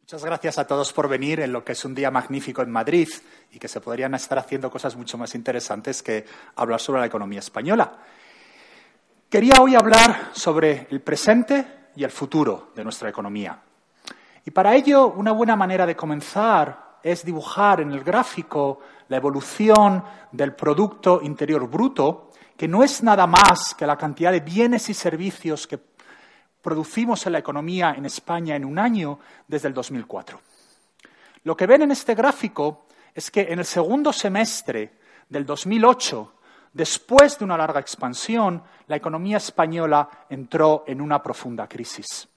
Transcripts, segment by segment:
Muchas gracias a todos por venir en lo que es un día magnífico en Madrid y que se podrían estar haciendo cosas mucho más interesantes que hablar sobre la economía española. Quería hoy hablar sobre el presente y el futuro de nuestra economía. Y para ello, una buena manera de comenzar es dibujar en el gráfico la evolución del Producto Interior Bruto, que no es nada más que la cantidad de bienes y servicios que producimos en la economía en España en un año desde el 2004. Lo que ven en este gráfico es que en el segundo semestre del 2008, después de una larga expansión, la economía española entró en una profunda crisis.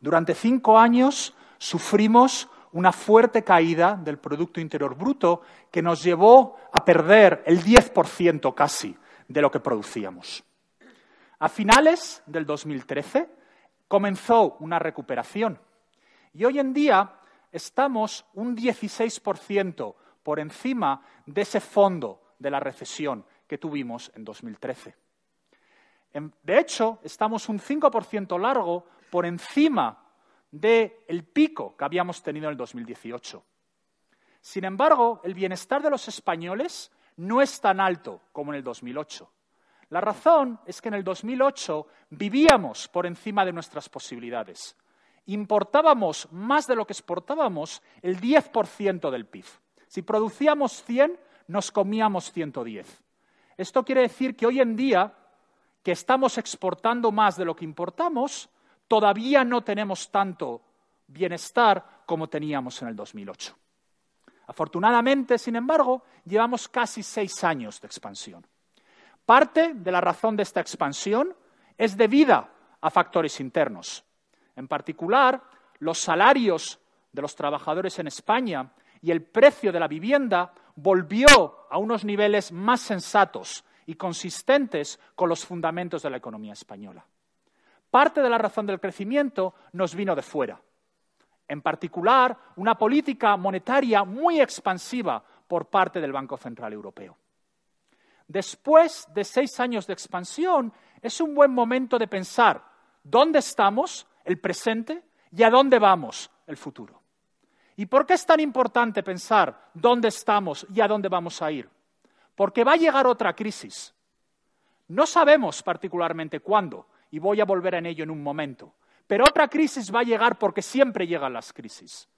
Durante cinco años sufrimos una fuerte caída del Producto Interior Bruto que nos llevó a perder el 10% casi de lo que producíamos. A finales del 2013, comenzó una recuperación. Y hoy en día estamos un 16% por encima de ese fondo de la recesión que tuvimos en 2013. De hecho, estamos un 5% largo por encima del pico que habíamos tenido en el 2018. Sin embargo, el bienestar de los españoles no es tan alto como en el 2008. La razón es que en el 2008 vivíamos por encima de nuestras posibilidades. Importábamos más de lo que exportábamos el 10% del PIB. Si producíamos 100, nos comíamos 110. Esto quiere decir que hoy en día, que estamos exportando más de lo que importamos, todavía no tenemos tanto bienestar como teníamos en el 2008. Afortunadamente, sin embargo, llevamos casi seis años de expansión. Parte de la razón de esta expansión es debida a factores internos. En particular, los salarios de los trabajadores en España y el precio de la vivienda volvió a unos niveles más sensatos y consistentes con los fundamentos de la economía española. Parte de la razón del crecimiento nos vino de fuera. En particular, una política monetaria muy expansiva por parte del Banco Central Europeo después de seis años de expansión, es un buen momento de pensar dónde estamos, el presente, y a dónde vamos, el futuro. ¿Y por qué es tan importante pensar dónde estamos y a dónde vamos a ir? Porque va a llegar otra crisis. No sabemos particularmente cuándo, y voy a volver en ello en un momento, pero otra crisis va a llegar porque siempre llegan las crisis.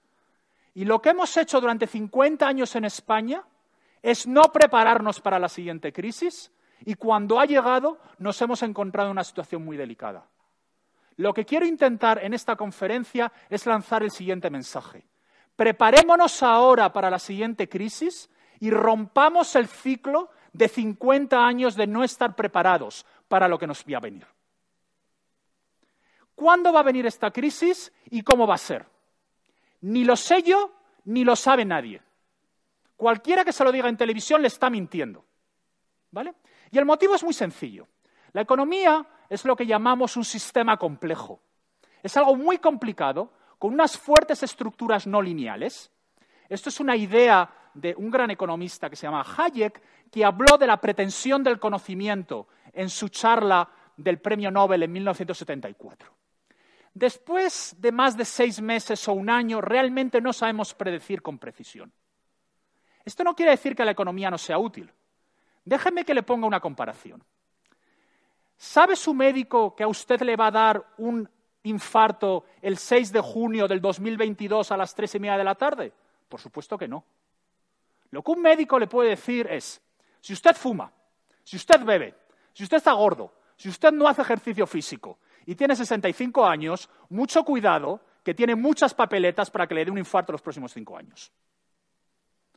Y lo que hemos hecho durante 50 años en España es no prepararnos para la siguiente crisis y cuando ha llegado nos hemos encontrado en una situación muy delicada. Lo que quiero intentar en esta conferencia es lanzar el siguiente mensaje. Preparémonos ahora para la siguiente crisis y rompamos el ciclo de 50 años de no estar preparados para lo que nos va a venir. ¿Cuándo va a venir esta crisis y cómo va a ser? Ni lo sé yo, ni lo sabe nadie. Cualquiera que se lo diga en televisión le está mintiendo. ¿Vale? Y el motivo es muy sencillo. La economía es lo que llamamos un sistema complejo. Es algo muy complicado, con unas fuertes estructuras no lineales. Esto es una idea de un gran economista que se llama Hayek, que habló de la pretensión del conocimiento en su charla del Premio Nobel en 1974. Después de más de seis meses o un año, realmente no sabemos predecir con precisión. Esto no quiere decir que la economía no sea útil. Déjeme que le ponga una comparación. ¿Sabe su médico que a usted le va a dar un infarto el 6 de junio del 2022 a las tres y media de la tarde? Por supuesto que no. Lo que un médico le puede decir es, si usted fuma, si usted bebe, si usted está gordo, si usted no hace ejercicio físico y tiene 65 años, mucho cuidado, que tiene muchas papeletas para que le dé un infarto los próximos cinco años.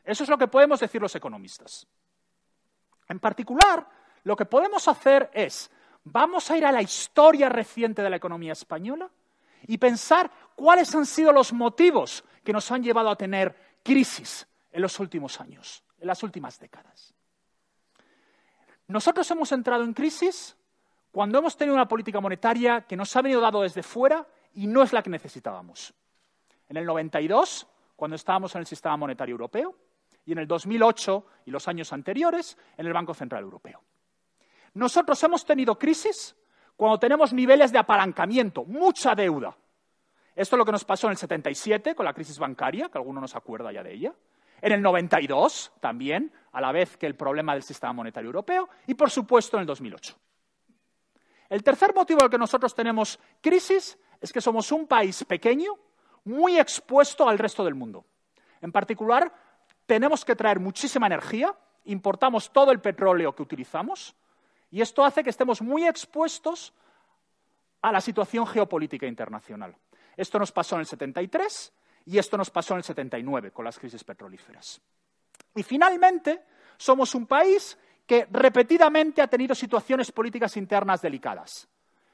Eso es lo que podemos decir los economistas. En particular, lo que podemos hacer es, vamos a ir a la historia reciente de la economía española y pensar cuáles han sido los motivos que nos han llevado a tener crisis en los últimos años, en las últimas décadas. Nosotros hemos entrado en crisis cuando hemos tenido una política monetaria que nos ha venido dado desde fuera y no es la que necesitábamos. En el 92, cuando estábamos en el sistema monetario europeo, y en el 2008 y los años anteriores en el Banco Central Europeo. Nosotros hemos tenido crisis cuando tenemos niveles de apalancamiento, mucha deuda. Esto es lo que nos pasó en el 77 con la crisis bancaria, que alguno nos acuerda ya de ella. En el 92 también, a la vez que el problema del sistema monetario europeo. Y, por supuesto, en el 2008. El tercer motivo el que nosotros tenemos crisis es que somos un país pequeño, muy expuesto al resto del mundo. En particular, tenemos que traer muchísima energía, importamos todo el petróleo que utilizamos, y esto hace que estemos muy expuestos a la situación geopolítica internacional. Esto nos pasó en el 73 y esto nos pasó en el 79 con las crisis petrolíferas. Y finalmente, somos un país que repetidamente ha tenido situaciones políticas internas delicadas.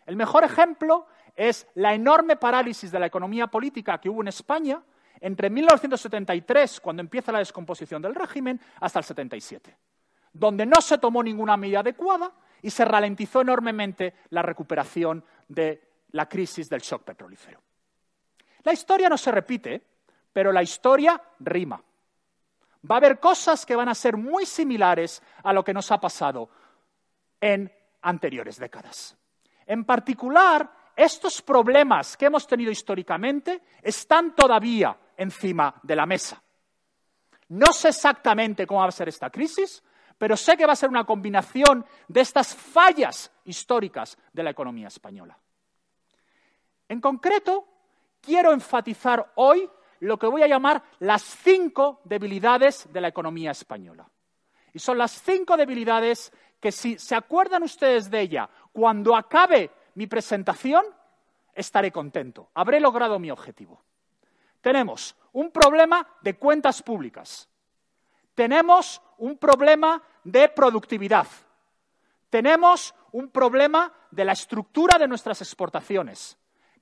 El mejor ejemplo es la enorme parálisis de la economía política que hubo en España entre 1973, cuando empieza la descomposición del régimen, hasta el 77, donde no se tomó ninguna medida adecuada y se ralentizó enormemente la recuperación de la crisis del shock petrolífero. La historia no se repite, pero la historia rima. Va a haber cosas que van a ser muy similares a lo que nos ha pasado en anteriores décadas. En particular, estos problemas que hemos tenido históricamente están todavía encima de la mesa. No sé exactamente cómo va a ser esta crisis, pero sé que va a ser una combinación de estas fallas históricas de la economía española. En concreto, quiero enfatizar hoy lo que voy a llamar las cinco debilidades de la economía española. Y son las cinco debilidades que si se acuerdan ustedes de ella cuando acabe mi presentación, estaré contento. Habré logrado mi objetivo. Tenemos un problema de cuentas públicas. Tenemos un problema de productividad. Tenemos un problema de la estructura de nuestras exportaciones.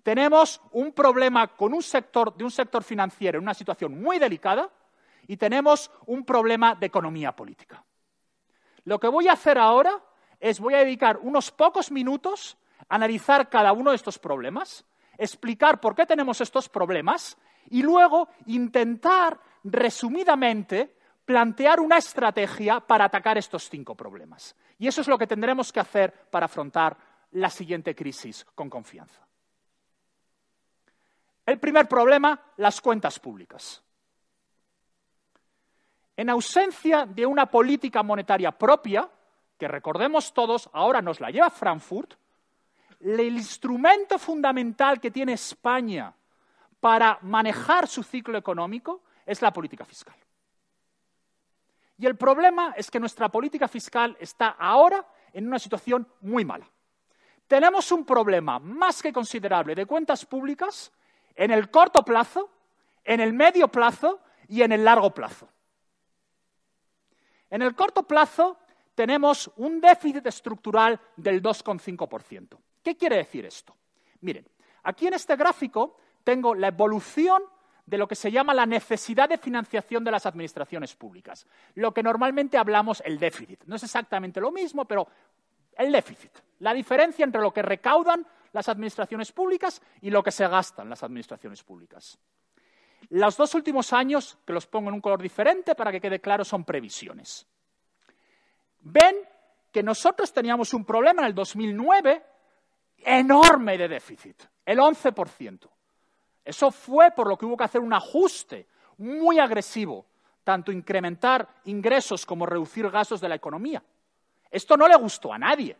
Tenemos un problema con un sector, de un sector financiero en una situación muy delicada y tenemos un problema de economía política. Lo que voy a hacer ahora es voy a dedicar unos pocos minutos a analizar cada uno de estos problemas, explicar por qué tenemos estos problemas y luego intentar resumidamente plantear una estrategia para atacar estos cinco problemas. Y eso es lo que tendremos que hacer para afrontar la siguiente crisis con confianza. El primer problema, las cuentas públicas. En ausencia de una política monetaria propia, que recordemos todos, ahora nos la lleva Frankfurt, el instrumento fundamental que tiene España para manejar su ciclo económico es la política fiscal. Y el problema es que nuestra política fiscal está ahora en una situación muy mala. Tenemos un problema más que considerable de cuentas públicas en el corto plazo, en el medio plazo y en el largo plazo. En el corto plazo tenemos un déficit estructural del 2,5%. ¿Qué quiere decir esto? Miren, aquí en este gráfico tengo la evolución de lo que se llama la necesidad de financiación de las administraciones públicas, lo que normalmente hablamos el déficit. No es exactamente lo mismo, pero el déficit, la diferencia entre lo que recaudan las administraciones públicas y lo que se gastan las administraciones públicas. Los dos últimos años, que los pongo en un color diferente para que quede claro, son previsiones. Ven que nosotros teníamos un problema en el 2009 enorme de déficit, el 11%. Eso fue por lo que hubo que hacer un ajuste muy agresivo, tanto incrementar ingresos como reducir gastos de la economía. Esto no le gustó a nadie.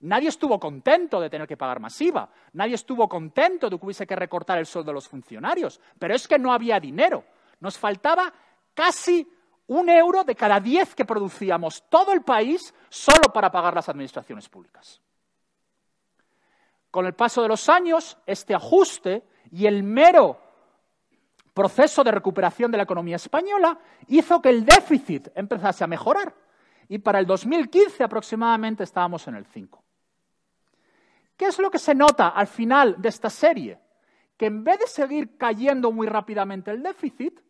Nadie estuvo contento de tener que pagar masiva. Nadie estuvo contento de que hubiese que recortar el sueldo de los funcionarios. Pero es que no había dinero. Nos faltaba casi un euro de cada diez que producíamos todo el país solo para pagar las administraciones públicas. Con el paso de los años, este ajuste y el mero proceso de recuperación de la economía española hizo que el déficit empezase a mejorar. Y para el 2015 aproximadamente estábamos en el 5. ¿Qué es lo que se nota al final de esta serie? Que en vez de seguir cayendo muy rápidamente el déficit,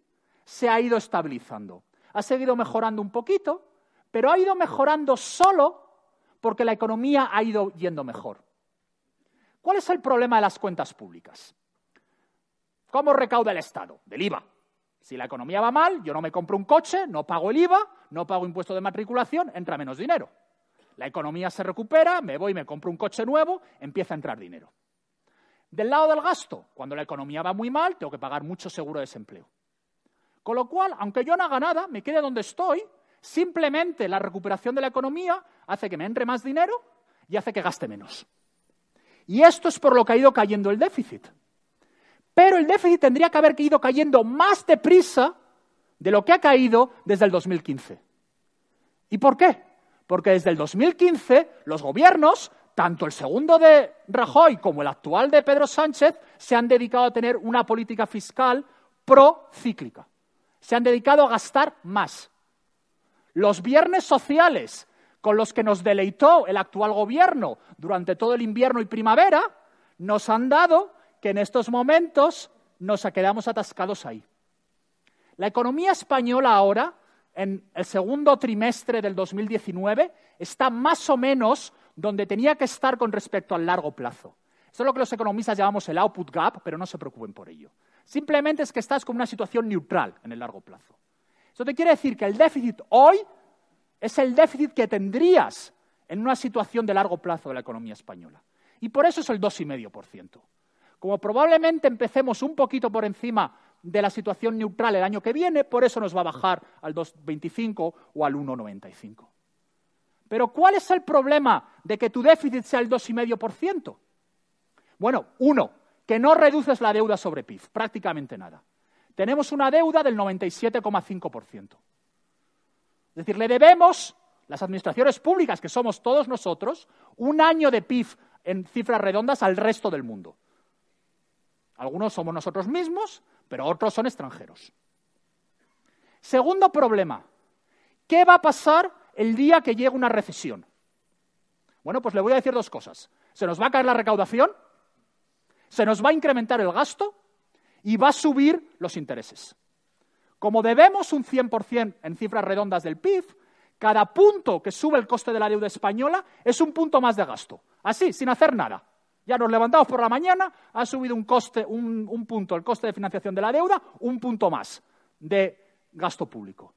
se ha ido estabilizando. Ha seguido mejorando un poquito, pero ha ido mejorando solo porque la economía ha ido yendo mejor. ¿Cuál es el problema de las cuentas públicas? ¿Cómo recauda el Estado? Del IVA. Si la economía va mal, yo no me compro un coche, no pago el IVA, no pago impuesto de matriculación, entra menos dinero. La economía se recupera, me voy, me compro un coche nuevo, empieza a entrar dinero. Del lado del gasto, cuando la economía va muy mal, tengo que pagar mucho seguro de desempleo. Con lo cual, aunque yo no haga nada, me quede donde estoy, simplemente la recuperación de la economía hace que me entre más dinero y hace que gaste menos. Y esto es por lo que ha ido cayendo el déficit. Pero el déficit tendría que haber ido cayendo más deprisa de lo que ha caído desde el 2015. ¿Y por qué? Porque desde el 2015 los gobiernos, tanto el segundo de Rajoy como el actual de Pedro Sánchez, se han dedicado a tener una política fiscal procíclica. Se han dedicado a gastar más. Los viernes sociales con los que nos deleitó el actual gobierno durante todo el invierno y primavera, nos han dado que en estos momentos nos quedamos atascados ahí. La economía española ahora en el segundo trimestre del 2019 está más o menos donde tenía que estar con respecto al largo plazo. Esto es lo que los economistas llamamos el output gap, pero no se preocupen por ello. Simplemente es que estás con una situación neutral en el largo plazo. Eso te quiere decir que el déficit hoy es el déficit que tendrías en una situación de largo plazo de la economía española. Y por eso es el 2,5%. Como probablemente empecemos un poquito por encima de la situación neutral el año que viene, por eso nos va a bajar al 2,25 o al 1,95. Pero ¿cuál es el problema de que tu déficit sea el 2,5%? Bueno, uno, que no reduces la deuda sobre PIB, prácticamente nada. Tenemos una deuda del 97,5%. Es decir, le debemos, las administraciones públicas, que somos todos nosotros, un año de PIB en cifras redondas al resto del mundo. Algunos somos nosotros mismos, pero otros son extranjeros. Segundo problema, ¿qué va a pasar el día que llegue una recesión? Bueno, pues le voy a decir dos cosas. Se nos va a caer la recaudación, se nos va a incrementar el gasto y va a subir los intereses. Como debemos un 100% en cifras redondas del PIB, cada punto que sube el coste de la deuda española es un punto más de gasto. Así, sin hacer nada. Ya nos levantamos por la mañana, ha subido un, coste, un, punto el coste de financiación de la deuda, un punto más de gasto público.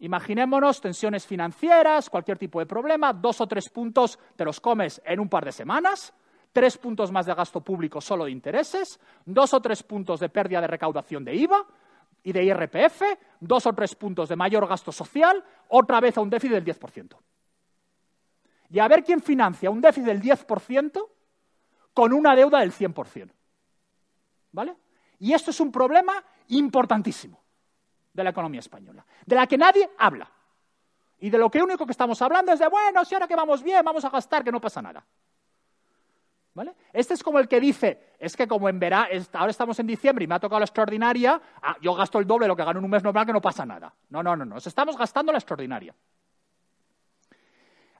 Imaginémonos tensiones financieras, cualquier tipo de problema, dos o tres puntos te los comes en un par de semanas, tres puntos más de gasto público solo de intereses, dos o tres puntos de pérdida de recaudación de IVA y de IRPF, dos o tres puntos de mayor gasto social, otra vez a un déficit del 10%. Y a ver quién financia un déficit del 10% con una deuda del 100%. ¿Vale? Y esto es un problema importantísimo de la economía española, de la que nadie habla. Y de lo que único que estamos hablando es de, bueno, si ahora que vamos bien, vamos a gastar, que no pasa nada. ¿Vale? Este es como el que dice, es que como en verano, ahora estamos en diciembre y me ha tocado la extraordinaria, ah, yo gasto el doble de lo que gano en un mes normal, que no pasa nada. No, no, no, no, estamos gastando la extraordinaria.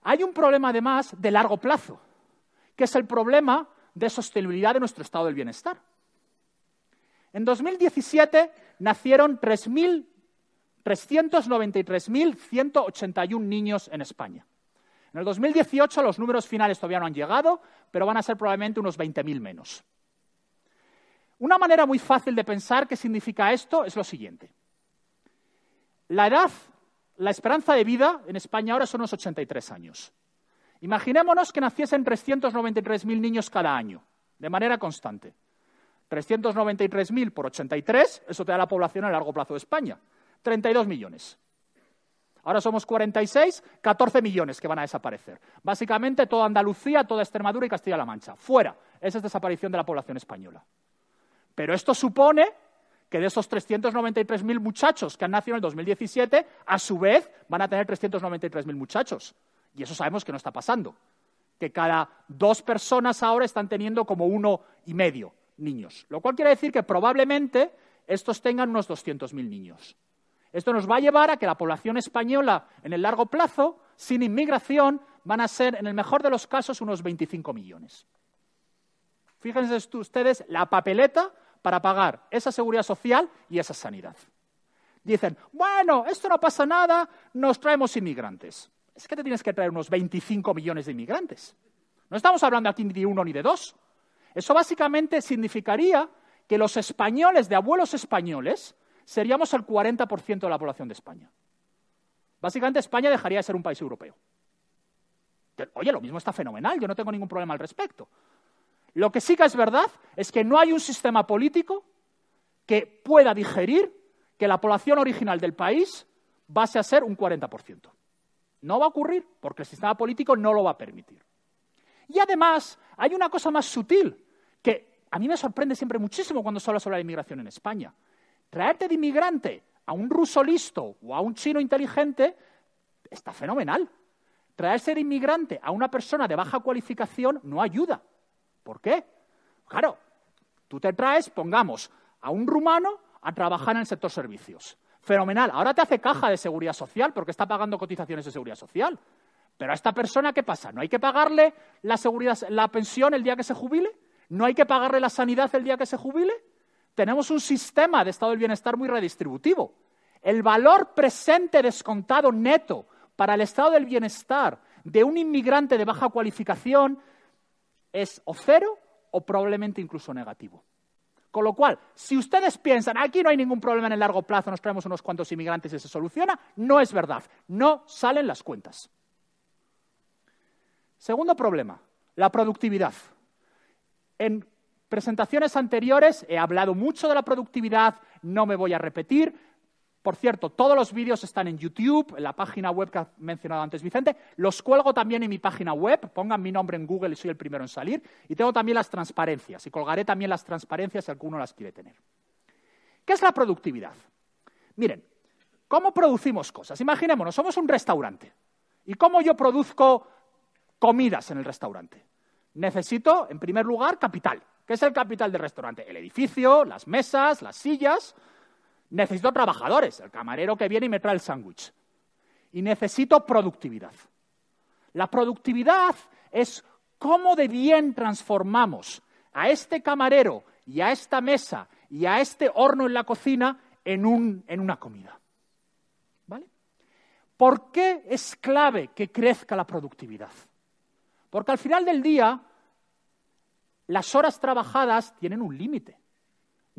Hay un problema además de largo plazo, que es el problema de sostenibilidad de nuestro estado del bienestar. En 2017 nacieron 393.181 niños en España. En el 2018 los números finales todavía no han llegado, pero van a ser probablemente unos 20.000 menos. Una manera muy fácil de pensar qué significa esto es lo siguiente. La edad, la esperanza de vida en España ahora son unos 83 años. Imaginémonos que naciesen 393.000 niños cada año, de manera constante. 393.000 por 83, eso te da la población a largo plazo de España. 32 millones. Ahora somos 46, 14 millones que van a desaparecer. Básicamente toda Andalucía, toda Extremadura y Castilla-La Mancha. Fuera. Esa es desaparición de la población española. Pero esto supone que de esos 393.000 muchachos que han nacido en el 2017, a su vez van a tener 393.000 muchachos. Y eso sabemos que no está pasando. Que cada dos personas ahora están teniendo como uno y medio niños. Lo cual quiere decir que probablemente estos tengan unos 200.000 niños. Esto nos va a llevar a que la población española en el largo plazo, sin inmigración, van a ser, en el mejor de los casos, unos 25 millones. Fíjense ustedes la papeleta para pagar esa seguridad social y esa sanidad. Dicen, bueno, esto no pasa nada, nos traemos inmigrantes. Es que te tienes que traer unos 25 millones de inmigrantes. No estamos hablando aquí ni de uno ni de dos. Eso básicamente significaría que los españoles de abuelos españoles seríamos el 40% de la población de España. Básicamente España dejaría de ser un país europeo. Oye, lo mismo está fenomenal, yo no tengo ningún problema al respecto. Lo que sí que es verdad es que no hay un sistema político que pueda digerir que la población original del país vase a ser un 40%. No va a ocurrir porque el sistema político no lo va a permitir. Y además hay una cosa más sutil que a mí me sorprende siempre muchísimo cuando se habla sobre la inmigración en España. Traerte de inmigrante a un ruso listo o a un chino inteligente está fenomenal. Traerse de inmigrante a una persona de baja cualificación no ayuda. ¿Por qué? Claro, tú te traes, pongamos, a un rumano a trabajar en el sector servicios. Fenomenal. Ahora te hace caja de seguridad social porque está pagando cotizaciones de seguridad social. Pero a esta persona, ¿qué pasa? ¿No hay que pagarle la, seguridad, la pensión el día que se jubile? ¿No hay que pagarle la sanidad el día que se jubile? Tenemos un sistema de estado del bienestar muy redistributivo. El valor presente descontado neto para el estado del bienestar de un inmigrante de baja cualificación es o cero o probablemente incluso negativo. Con lo cual, si ustedes piensan, aquí no hay ningún problema en el largo plazo, nos traemos unos cuantos inmigrantes y se soluciona, no es verdad. No salen las cuentas. Segundo problema, la productividad. En presentaciones anteriores he hablado mucho de la productividad, no me voy a repetir, por cierto, todos los vídeos están en YouTube, en la página web que ha mencionado antes Vicente. Los cuelgo también en mi página web. Pongan mi nombre en Google y soy el primero en salir. Y tengo también las transparencias. Y colgaré también las transparencias si alguno las quiere tener. ¿Qué es la productividad? Miren, ¿cómo producimos cosas? Imaginémonos, somos un restaurante. ¿Y cómo yo produzco comidas en el restaurante? Necesito, en primer lugar, capital. ¿Qué es el capital del restaurante? El edificio, las mesas, las sillas Necesito trabajadores, el camarero que viene y me trae el sándwich. Y necesito productividad. La productividad es cómo de bien transformamos a este camarero y a esta mesa y a este horno en la cocina en, un, en una comida. ¿Vale? ¿Por qué es clave que crezca la productividad? Porque al final del día las horas trabajadas tienen un límite.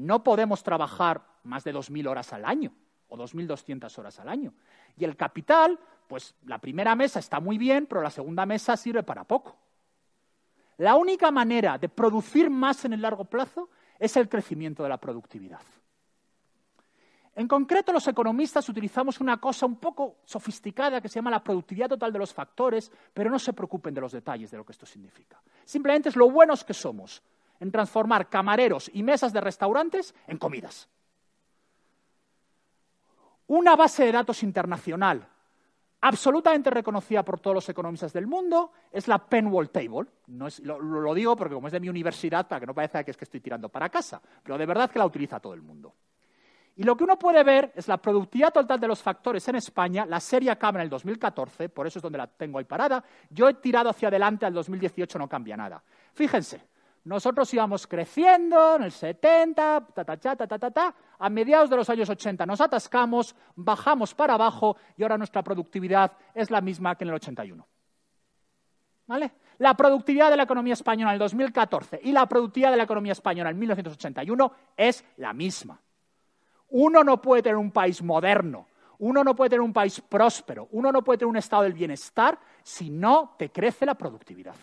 No podemos trabajar más de 2.000 horas al año o 2.200 horas al año. Y el capital, pues la primera mesa está muy bien, pero la segunda mesa sirve para poco. La única manera de producir más en el largo plazo es el crecimiento de la productividad. En concreto, los economistas utilizamos una cosa un poco sofisticada que se llama la productividad total de los factores, pero no se preocupen de los detalles de lo que esto significa. Simplemente es lo buenos que somos en transformar camareros y mesas de restaurantes en comidas. Una base de datos internacional absolutamente reconocida por todos los economistas del mundo es la Penwall Table. No lo, digo porque como es de mi universidad, para que no parezca que es que estoy tirando para casa, pero de verdad que la utiliza todo el mundo. Y lo que uno puede ver es la productividad total de los factores en España, la serie acaba en el 2014, por eso es donde la tengo ahí parada. Yo he tirado hacia adelante al 2018, no cambia nada. Fíjense, nosotros íbamos creciendo en el 70, ta, ta, ta, ta, ta, ta, a mediados de los años 80 nos atascamos, bajamos para abajo y ahora nuestra productividad es la misma que en el 81. ¿Vale? La productividad de la economía española en el 2014 y la productividad de la economía española en 1981 es la misma. Uno no puede tener un país moderno, uno no puede tener un país próspero, uno no puede tener un estado del bienestar si no te crece la productividad.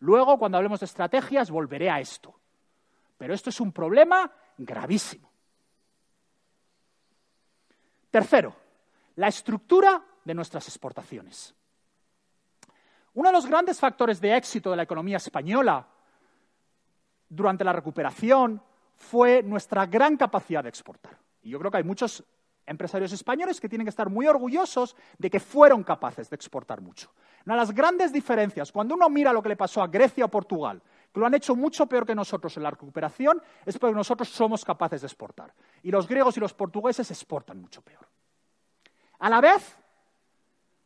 Luego, cuando hablemos de estrategias, volveré a esto. Pero esto es un problema gravísimo. Tercero, la estructura de nuestras exportaciones. Uno de los grandes factores de éxito de la economía española durante la recuperación fue nuestra gran capacidad de exportar. Y yo creo que hay muchos empresarios españoles que tienen que estar muy orgullosos de que fueron capaces de exportar mucho. Una de las grandes diferencias, cuando uno mira lo que le pasó a Grecia o Portugal, que lo han hecho mucho peor que nosotros en la recuperación, es porque nosotros somos capaces de exportar. Y los griegos y los portugueses exportan mucho peor. A la vez,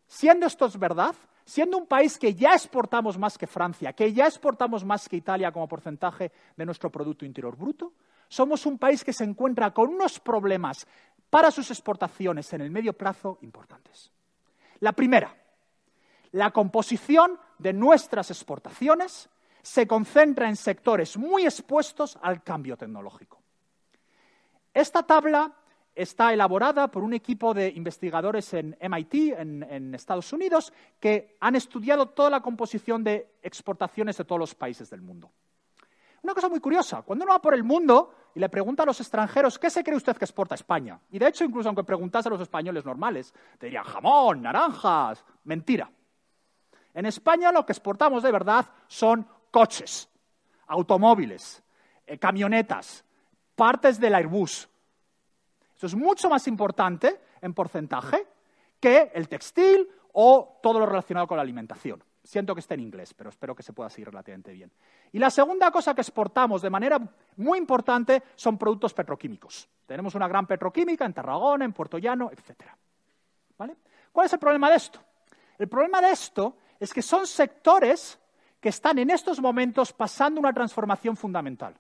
siendo esto es verdad, siendo un país que ya exportamos más que Francia, que ya exportamos más que Italia como porcentaje de nuestro Producto Interior Bruto, somos un país que se encuentra con unos problemas para sus exportaciones en el medio plazo importantes. La primera, la composición de nuestras exportaciones se concentra en sectores muy expuestos al cambio tecnológico. Esta tabla está elaborada por un equipo de investigadores en MIT, en, Estados Unidos, que han estudiado toda la composición de exportaciones de todos los países del mundo. Una cosa muy curiosa, cuando uno va por el mundo y le pregunta a los extranjeros, ¿qué se cree usted que exporta España? Y de hecho, incluso aunque preguntase a los españoles normales, te dirían jamón, naranjas, mentira. En España lo que exportamos de verdad son coches, automóviles, eh, camionetas, partes del Airbus. Eso es mucho más importante en porcentaje que el textil o todo lo relacionado con la alimentación. Siento que esté en inglés, pero espero que se pueda seguir relativamente bien. Y la segunda cosa que exportamos de manera muy importante son productos petroquímicos. Tenemos una gran petroquímica en Tarragona, en Puerto Llano, etc. ¿Cuál es el problema de esto? El problema de esto es que son sectores que están en estos momentos pasando una transformación fundamental.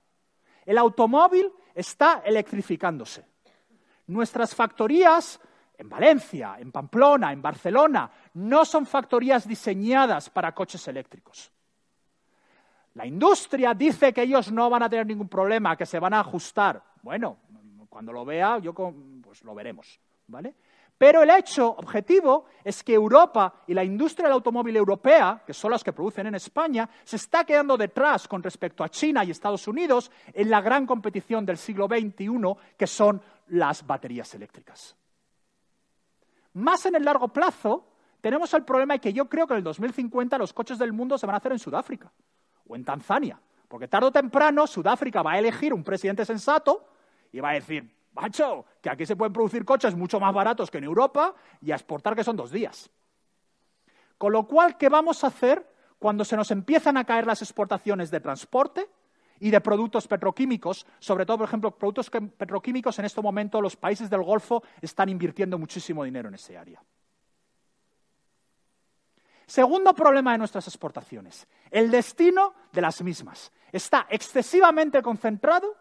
El automóvil está electrificándose. Nuestras factorías en Valencia, en Pamplona, en Barcelona, no son factorías diseñadas para coches eléctricos. La industria dice que ellos no van a tener ningún problema, que se van a ajustar. Bueno, cuando lo vea, yo pues lo veremos, ¿vale? Pero el hecho objetivo es que Europa y la industria del automóvil europea, que son las que producen en España, se está quedando detrás con respecto a China y Estados Unidos en la gran competición del siglo XXI, que son las baterías eléctricas. Más en el largo plazo, tenemos el problema de que yo creo que en el 2050 los coches del mundo se van a hacer en Sudáfrica o en Tanzania, porque tarde o temprano Sudáfrica va a elegir un presidente sensato y va a decir, macho, que aquí se pueden producir coches mucho más baratos que en Europa y a exportar que son dos días. Con lo cual, ¿qué vamos a hacer cuando se nos empiezan a caer las exportaciones de transporte y de productos petroquímicos? Sobre todo, por ejemplo, productos petroquímicos en este momento los países del Golfo están invirtiendo muchísimo dinero en ese área. Segundo problema de nuestras exportaciones, el destino de las mismas. Está excesivamente concentrado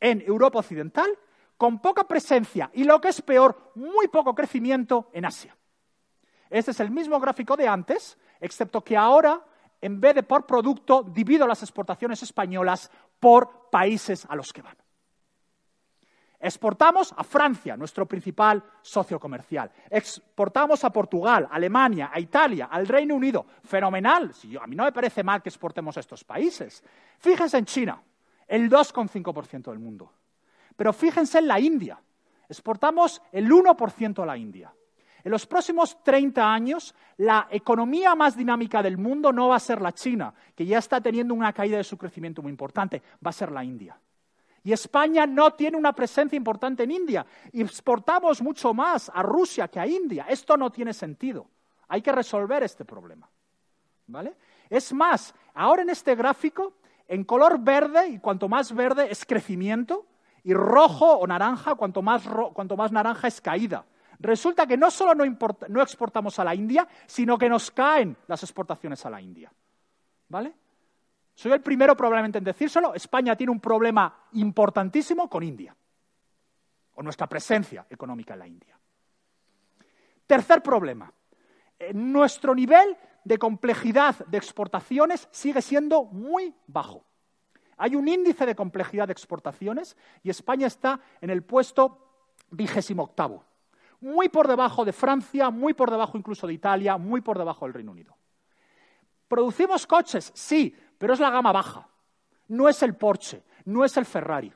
en Europa Occidental con poca presencia y lo que es peor, muy poco crecimiento en Asia. Este es el mismo gráfico de antes, excepto que ahora, en vez de por producto, divido las exportaciones españolas por países a los que van. Exportamos a Francia, nuestro principal socio comercial. Exportamos a Portugal, Alemania, a Italia, al Reino Unido. Fenomenal. a mí no me parece mal que exportemos a estos países. Fíjense en China, el 2,5% del mundo. Pero fíjense en la India. Exportamos el 1% a la India. En los próximos 30 años, la economía más dinámica del mundo no va a ser la China, que ya está teniendo una caída de su crecimiento muy importante, va a ser la India. Y España no tiene una presencia importante en India. Exportamos mucho más a Rusia que a India. Esto no tiene sentido. Hay que resolver este problema. ¿Vale? Es más, ahora en este gráfico, en color verde, y cuanto más verde es crecimiento, y rojo o naranja, cuanto más, cuanto más naranja es caída. Resulta que no solo no, no, exportamos a la India, sino que nos caen las exportaciones a la India. ¿Vale? Soy el primero probablemente en decírselo. España tiene un problema importantísimo con India, o nuestra presencia económica en la India. Tercer problema. Eh, nuestro nivel de complejidad de exportaciones sigue siendo muy bajo. Hay un índice de complejidad de exportaciones y España está en el puesto vigésimo octavo, muy por debajo de Francia, muy por debajo incluso de Italia, muy por debajo del Reino Unido. ¿Producimos coches? Sí, pero es la gama baja. No es el Porsche, no es el Ferrari.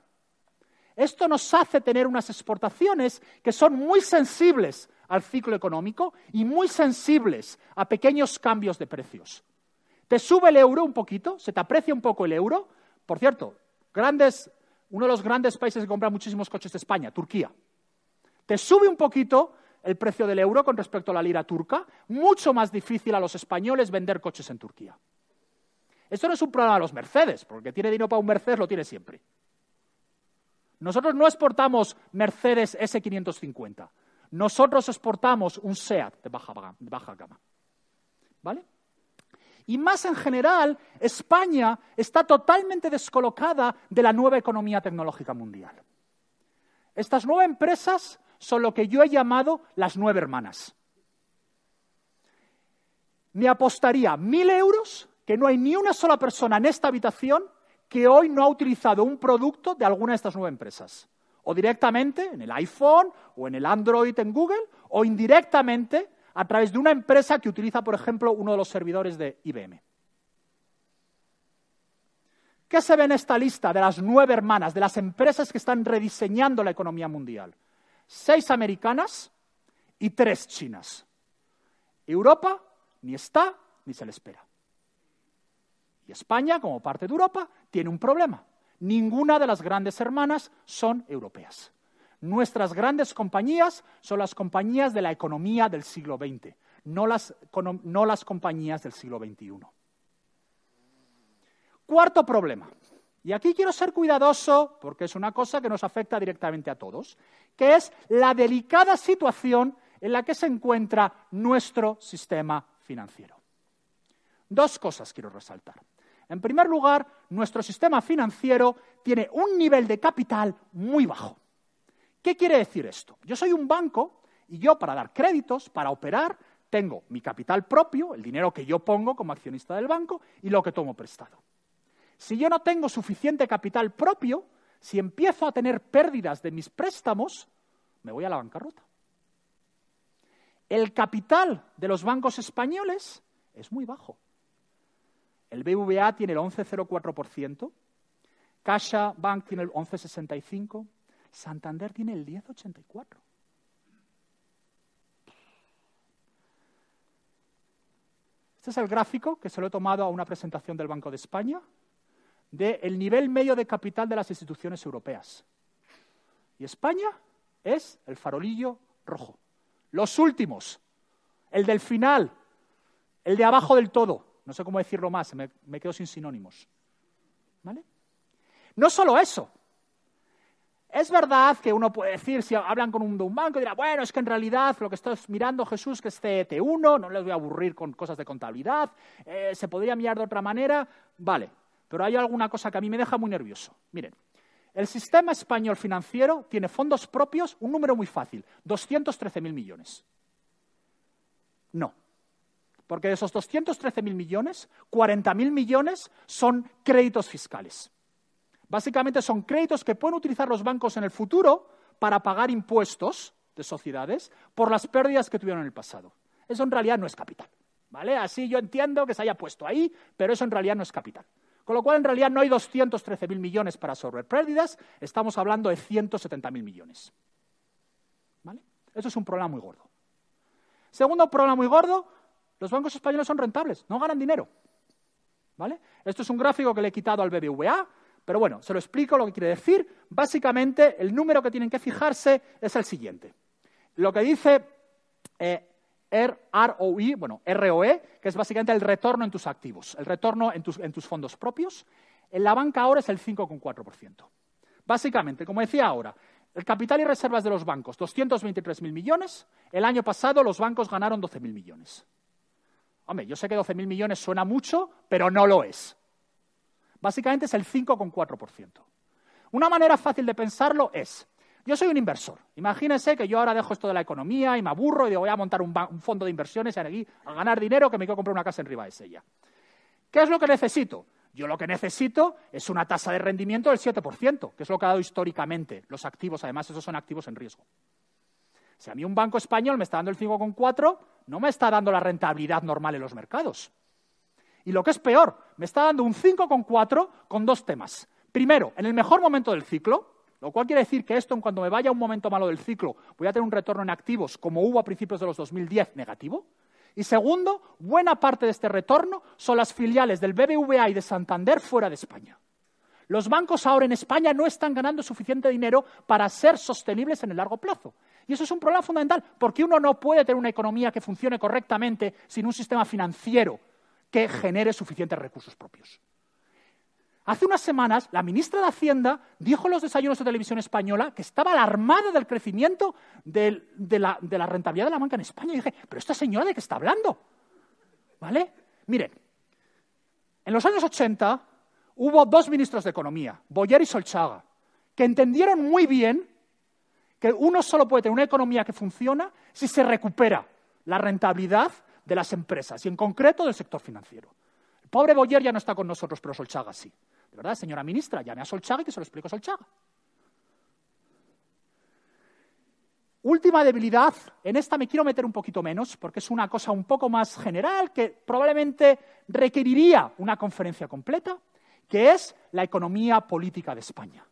Esto nos hace tener unas exportaciones que son muy sensibles al ciclo económico y muy sensibles a pequeños cambios de precios. Te sube el euro un poquito, se te aprecia un poco el euro, por cierto, uno de los grandes países que compra muchísimos coches de España, Turquía. Te sube un poquito el precio del euro con respecto a la lira turca, mucho más difícil a los españoles vender coches en Turquía. Esto no es un problema de los Mercedes, porque tiene dinero para un Mercedes lo tiene siempre. Nosotros no exportamos Mercedes S550. Nosotros exportamos un SEAT de baja, de baja gama. ¿Vale? Y más en general, España está totalmente descolocada de la nueva economía tecnológica mundial. Estas nueve empresas son lo que yo he llamado las nueve hermanas. Me apostaría mil euros que no hay ni una sola persona en esta habitación que hoy no ha utilizado un producto de alguna de estas nueve empresas. O directamente en el iPhone o en el Android en Google o indirectamente a través de una empresa que utiliza, por ejemplo, uno de los servidores de IBM. ¿Qué se ve en esta lista de las nueve hermanas, de las empresas que están rediseñando la economía mundial? Seis americanas y tres chinas. Europa ni está ni se le espera. Y España, como parte de Europa, tiene un problema. Ninguna de las grandes hermanas son europeas. Nuestras grandes compañías son las compañías de la economía del siglo XX, no las, no las compañías del siglo XXI. Cuarto problema, y aquí quiero ser cuidadoso porque es una cosa que nos afecta directamente a todos, que es la delicada situación en la que se encuentra nuestro sistema financiero. Dos cosas quiero resaltar. En primer lugar, nuestro sistema financiero tiene un nivel de capital muy bajo. ¿Qué quiere decir esto? Yo soy un banco y yo para dar créditos, para operar, tengo mi capital propio, el dinero que yo pongo como accionista del banco y lo que tomo prestado. Si yo no tengo suficiente capital propio, si empiezo a tener pérdidas de mis préstamos, me voy a la bancarrota. El capital de los bancos españoles es muy bajo. El BVA tiene el 11,04%, Caixa Bank tiene el 11,65%, Santander tiene el 10,84. Este es el gráfico que se lo he tomado a una presentación del Banco de España del nivel medio de capital de las instituciones europeas. Y España es el farolillo rojo. Los últimos, el del final, el de abajo del todo. No sé cómo decirlo más, me, quedo sin sinónimos. ¿Vale? No solo eso, es verdad que uno puede decir, si hablan con un, de un banco, dirá, bueno, es que en realidad lo que estás mirando, Jesús, que es CET1, no les voy a aburrir con cosas de contabilidad, eh, se podría mirar de otra manera, vale, pero hay alguna cosa que a mí me deja muy nervioso. Miren, el sistema español financiero tiene fondos propios, un número muy fácil, 213.000 millones. No, porque de esos 213.000 millones, 40.000 millones son créditos fiscales. Básicamente son créditos que pueden utilizar los bancos en el futuro para pagar impuestos de sociedades por las pérdidas que tuvieron en el pasado. Eso en realidad no es capital. ¿Vale? Así yo entiendo que se haya puesto ahí, pero eso en realidad no es capital. Con lo cual, en realidad no hay 213.000 millones para absorber pérdidas, estamos hablando de 170.000 millones. ¿Vale? Eso es un problema muy gordo. Segundo problema muy gordo, los bancos españoles son rentables, no ganan dinero. ¿Vale? Esto es un gráfico que le he quitado al BBVA, pero bueno, se lo explico lo que quiere decir. Básicamente, el número que tienen que fijarse es el siguiente. Lo que dice eh, bueno, ROE, que es básicamente el retorno en tus activos, el retorno en tus, en tus fondos propios. En la banca ahora es el 5,4%. Básicamente, como decía ahora, el capital y reservas de los bancos, 223.000 millones. El año pasado los bancos ganaron 12.000 millones. Hombre, yo sé que 12.000 millones suena mucho, pero no lo es. Básicamente es el 5,4%. Una manera fácil de pensarlo es, yo soy un inversor. Imagínense que yo ahora dejo esto de la economía y me aburro y digo, voy a montar un, fondo de inversiones aquí a ganar dinero que me quiero comprar una casa en Ribadesella. ¿Qué es lo que necesito? Yo lo que necesito es una tasa de rendimiento del 7%, que es lo que ha dado históricamente los activos. Además, esos son activos en riesgo. Si a mí un banco español me está dando el 5,4, no me está dando la rentabilidad normal en los mercados. Y lo que es peor, me está dando un 5,4 con dos temas. Primero, en el mejor momento del ciclo, lo cual quiere decir que esto, en cuando me vaya a un momento malo del ciclo, voy a tener un retorno en activos como hubo a principios de los 2010 negativo. Y segundo, buena parte de este retorno son las filiales del BBVA y de Santander fuera de España. Los bancos ahora en España no están ganando suficiente dinero para ser sostenibles en el largo plazo. Y eso es un problema fundamental, porque uno no puede tener una economía que funcione correctamente sin un sistema financiero que genere suficientes recursos propios. Hace unas semanas, la ministra de Hacienda dijo en los desayunos de televisión española que estaba alarmada del crecimiento de, la, la, rentabilidad de la banca en España. Y dije, ¿pero esta señora de qué está hablando? ¿Vale? Miren, en los años 80 hubo dos ministros de Economía, Boyer y Solchaga, que entendieron muy bien que uno solo puede tener una economía que funciona si se recupera la rentabilidad de las empresas y en concreto del sector financiero. El pobre Boyer ya no está con nosotros, pero Solchaga sí. De verdad, señora ministra, llame a Solchaga y que se lo explique a Solchaga. Última debilidad, en esta me quiero meter un poquito menos, porque es una cosa un poco más general que probablemente requeriría una conferencia completa, que es la economía política de España.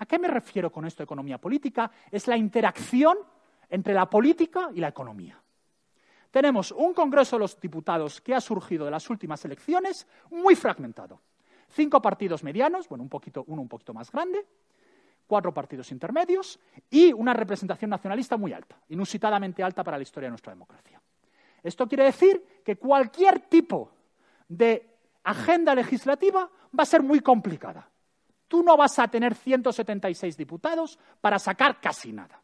¿A qué me refiero con esto, economía política? Es la interacción entre la política y la economía. Tenemos un Congreso de los Diputados que ha surgido de las últimas elecciones muy fragmentado. Cinco partidos medianos, bueno, un poquito, uno un poquito más grande, cuatro partidos intermedios y una representación nacionalista muy alta, inusitadamente alta para la historia de nuestra democracia. Esto quiere decir que cualquier tipo de agenda legislativa va a ser muy complicada. Tú no vas a tener 176 diputados para sacar casi nada.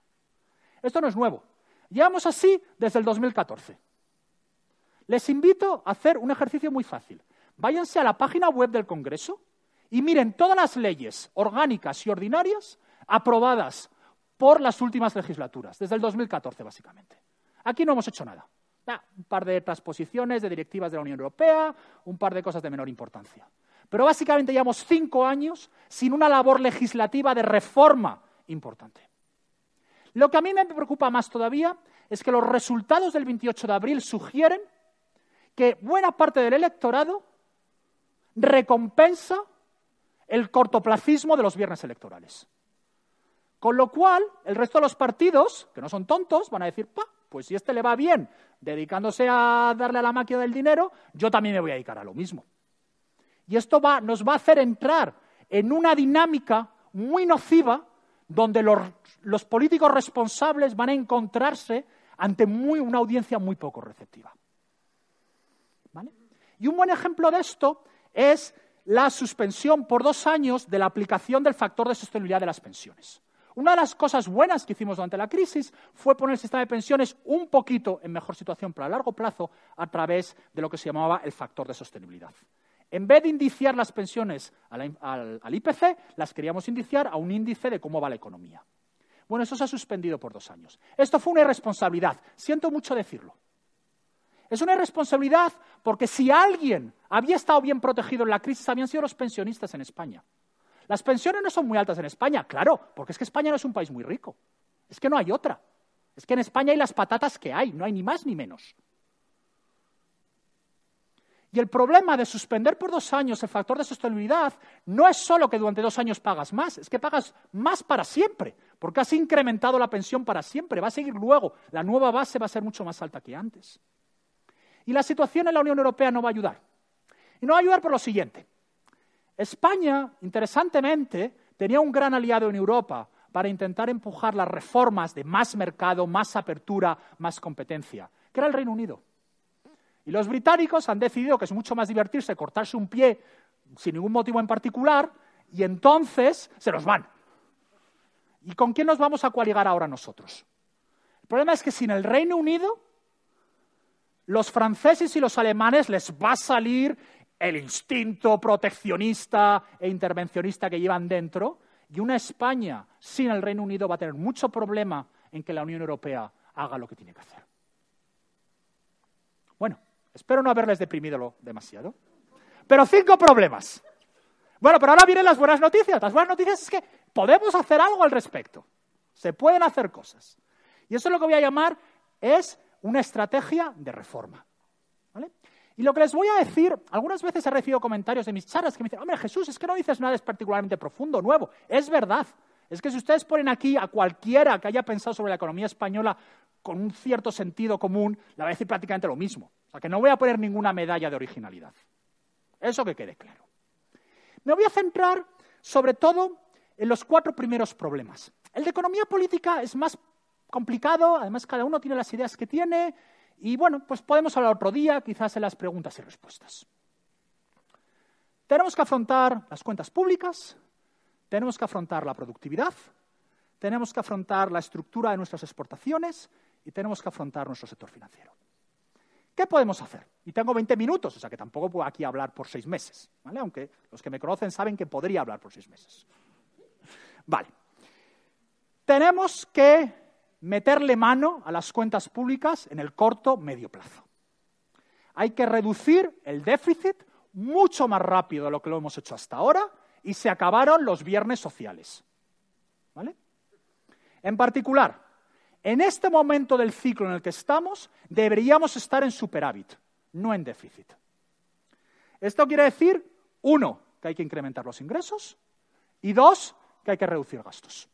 Esto no es nuevo. Llevamos así desde el 2014. Les invito a hacer un ejercicio muy fácil. Váyanse a la página web del Congreso y miren todas las leyes orgánicas y ordinarias aprobadas por las últimas legislaturas, desde el 2014 básicamente. Aquí no hemos hecho nada. un par de transposiciones de directivas de la Unión Europea, un par de cosas de menor importancia. Pero básicamente llevamos cinco años sin una labor legislativa de reforma importante. Lo que a mí me preocupa más todavía es que los resultados del 28 de abril sugieren que buena parte del electorado recompensa el cortoplacismo de los viernes electorales. Con lo cual, el resto de los partidos, que no son tontos, van a decir, pa, pues si este le va bien dedicándose a darle a la máquina del dinero, yo también me voy a dedicar a lo mismo. Y esto nos va a hacer entrar en una dinámica muy nociva donde los, políticos responsables van a encontrarse ante una audiencia muy poco receptiva. Y un buen ejemplo de esto es la suspensión por dos años de la aplicación del factor de sostenibilidad de las pensiones. Una de las cosas buenas que hicimos durante la crisis fue poner el sistema de pensiones un poquito en mejor situación para largo plazo a través de lo que se llamaba el factor de sostenibilidad. En vez de indiciar las pensiones al, IPC, las queríamos indiciar a un índice de cómo va la economía. Bueno, eso se ha suspendido por dos años. Esto fue una irresponsabilidad. Siento mucho decirlo. Es una irresponsabilidad porque si alguien había estado bien protegido en la crisis habían sido los pensionistas en España. Las pensiones no son muy altas en España, claro, porque es que España no es un país muy rico. Es que no hay otra. Es que en España hay las patatas que hay, no hay ni más ni menos. Y el problema de suspender por dos años el factor de sostenibilidad no es solo que durante dos años pagas más, es que pagas más para siempre, porque has incrementado la pensión para siempre, va a seguir luego, la nueva base va a ser mucho más alta que antes. Y la situación en la Unión Europea no va a ayudar. Y no va a ayudar por lo siguiente. España, interesantemente, tenía un gran aliado en Europa para intentar empujar las reformas de más mercado, más apertura, más competencia, que era el Reino Unido. Y los británicos han decidido que es mucho más divertirse cortarse un pie sin ningún motivo en particular y entonces se los van. ¿Y con quién nos vamos a coaligar ahora nosotros? El problema es que sin el Reino Unido, los franceses y los alemanes les va a salir el instinto proteccionista e intervencionista que llevan dentro y una España sin el Reino Unido va a tener mucho problema en que la Unión Europea haga lo que tiene que hacer. Espero no haberles deprimido demasiado. Pero cinco problemas. Bueno, pero ahora vienen las buenas noticias. Las buenas noticias es que podemos hacer algo al respecto. Se pueden hacer cosas. Y eso es lo que voy a llamar es una estrategia de reforma. Y lo que les voy a decir, algunas veces he recibido comentarios de mis charlas que me dicen, hombre, Jesús, es que no dices nada es particularmente profundo, nuevo. Es verdad. Es que si ustedes ponen aquí a cualquiera que haya pensado sobre la economía española con un cierto sentido común, le va a decir prácticamente lo mismo. O sea, que no voy a poner ninguna medalla de originalidad. Eso que quede claro. Me voy a centrar sobre todo en los cuatro primeros problemas. El de economía política es más complicado, además cada uno tiene las ideas que tiene Y bueno, pues podemos hablar otro día, quizás en las preguntas y respuestas. Tenemos que afrontar las cuentas públicas, tenemos que afrontar la productividad, tenemos que afrontar la estructura de nuestras exportaciones y tenemos que afrontar nuestro sector financiero. ¿Qué podemos hacer? Y tengo 20 minutos, o sea que tampoco puedo aquí hablar por seis meses, ¿vale? Aunque los que me conocen saben que podría hablar por seis meses. Vale. Tenemos que meterle mano a las cuentas públicas en el corto medio plazo. Hay que reducir el déficit mucho más rápido de lo que lo hemos hecho hasta ahora y se acabaron los viernes sociales. ¿Vale? En particular, en este momento del ciclo en el que estamos, deberíamos estar en superávit, no en déficit. Esto quiere decir, uno, que hay que incrementar los ingresos y dos, que hay que reducir gastos.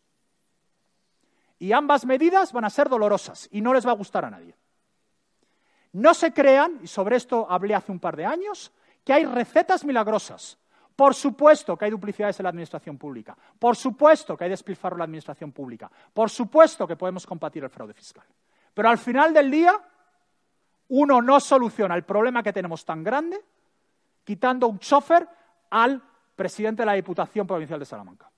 Y ambas medidas van a ser dolorosas y no les va a gustar a nadie. No se crean, y sobre esto hablé hace un par de años, que hay recetas milagrosas por supuesto que hay duplicidades en la administración pública. Por supuesto que hay despilfarro en la administración pública. Por supuesto que podemos combatir el fraude fiscal. Pero al final del día, uno no soluciona el problema que tenemos tan grande quitando un chofer al presidente de la Diputación Provincial de Salamanca.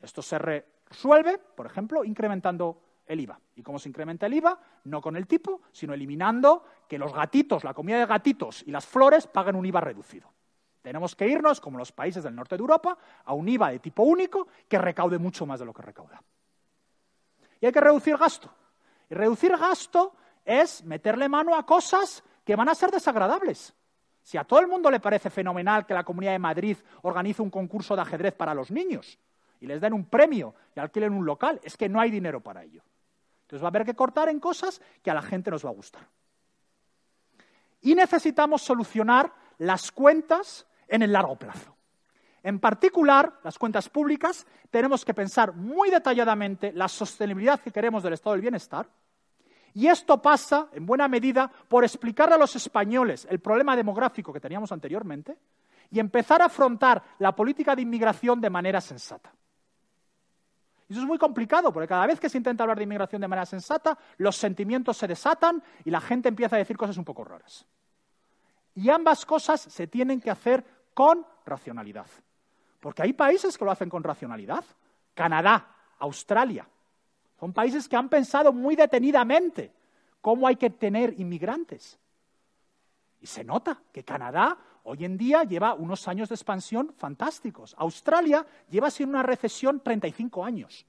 Esto se resuelve, por ejemplo, incrementando el IVA. ¿Y cómo se incrementa el IVA? No con el tipo, sino eliminando que los gatitos, la comida de gatitos y las flores paguen un IVA reducido. Tenemos que irnos, como los países del norte de Europa, a un IVA de tipo único que recaude mucho más de lo que recauda. Y hay que reducir gasto. Y reducir gasto es meterle mano a cosas que van a ser desagradables. Si a todo el mundo le parece fenomenal que la Comunidad de Madrid organice un concurso de ajedrez para los niños y les den un premio y alquilen un local, es que no hay dinero para ello. Entonces va a haber que cortar en cosas que a la gente nos va a gustar. Y necesitamos solucionar las cuentas en el largo plazo. En particular, las cuentas públicas, tenemos que pensar muy detalladamente la sostenibilidad que queremos del estado del bienestar. Y esto pasa, en buena medida, por explicarle a los españoles el problema demográfico que teníamos anteriormente y empezar a afrontar la política de inmigración de manera sensata. Y eso es muy complicado, porque cada vez que se intenta hablar de inmigración de manera sensata, los sentimientos se desatan y la gente empieza a decir cosas un poco raras. Y ambas cosas se tienen que hacer con racionalidad. Porque hay países que lo hacen con racionalidad. Canadá, Australia. Son países que han pensado muy detenidamente cómo hay que tener inmigrantes. Y se nota que Canadá hoy en día lleva unos años de expansión fantásticos. Australia lleva sin una recesión 35 años.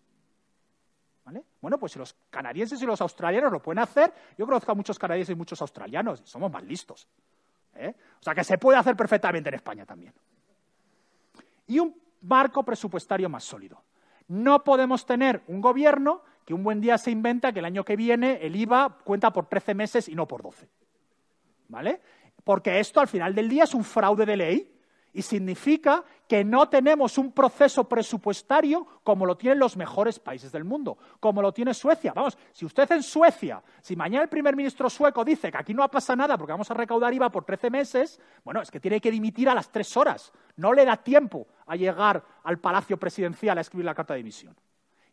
¿Vale? Bueno, pues si los canadienses y los australianos lo pueden hacer, yo conozco a muchos canadienses y muchos australianos, y somos más listos. ¿eh? O sea que se puede hacer perfectamente en España también. Y un marco presupuestario más sólido. No podemos tener un gobierno que un buen día se inventa que el año que viene el IVA cuenta por 13 meses y no por 12. ¿Vale? Porque esto al final del día es un fraude de ley y significa que no tenemos un proceso presupuestario como lo tienen los mejores países del mundo, como lo tiene Suecia. Vamos, si usted en Suecia, si mañana el primer ministro sueco dice que aquí no pasa nada porque vamos a recaudar IVA por 13 meses, bueno, es que tiene que dimitir a las tres horas. No le da tiempo a llegar al Palacio Presidencial a escribir la carta de dimisión.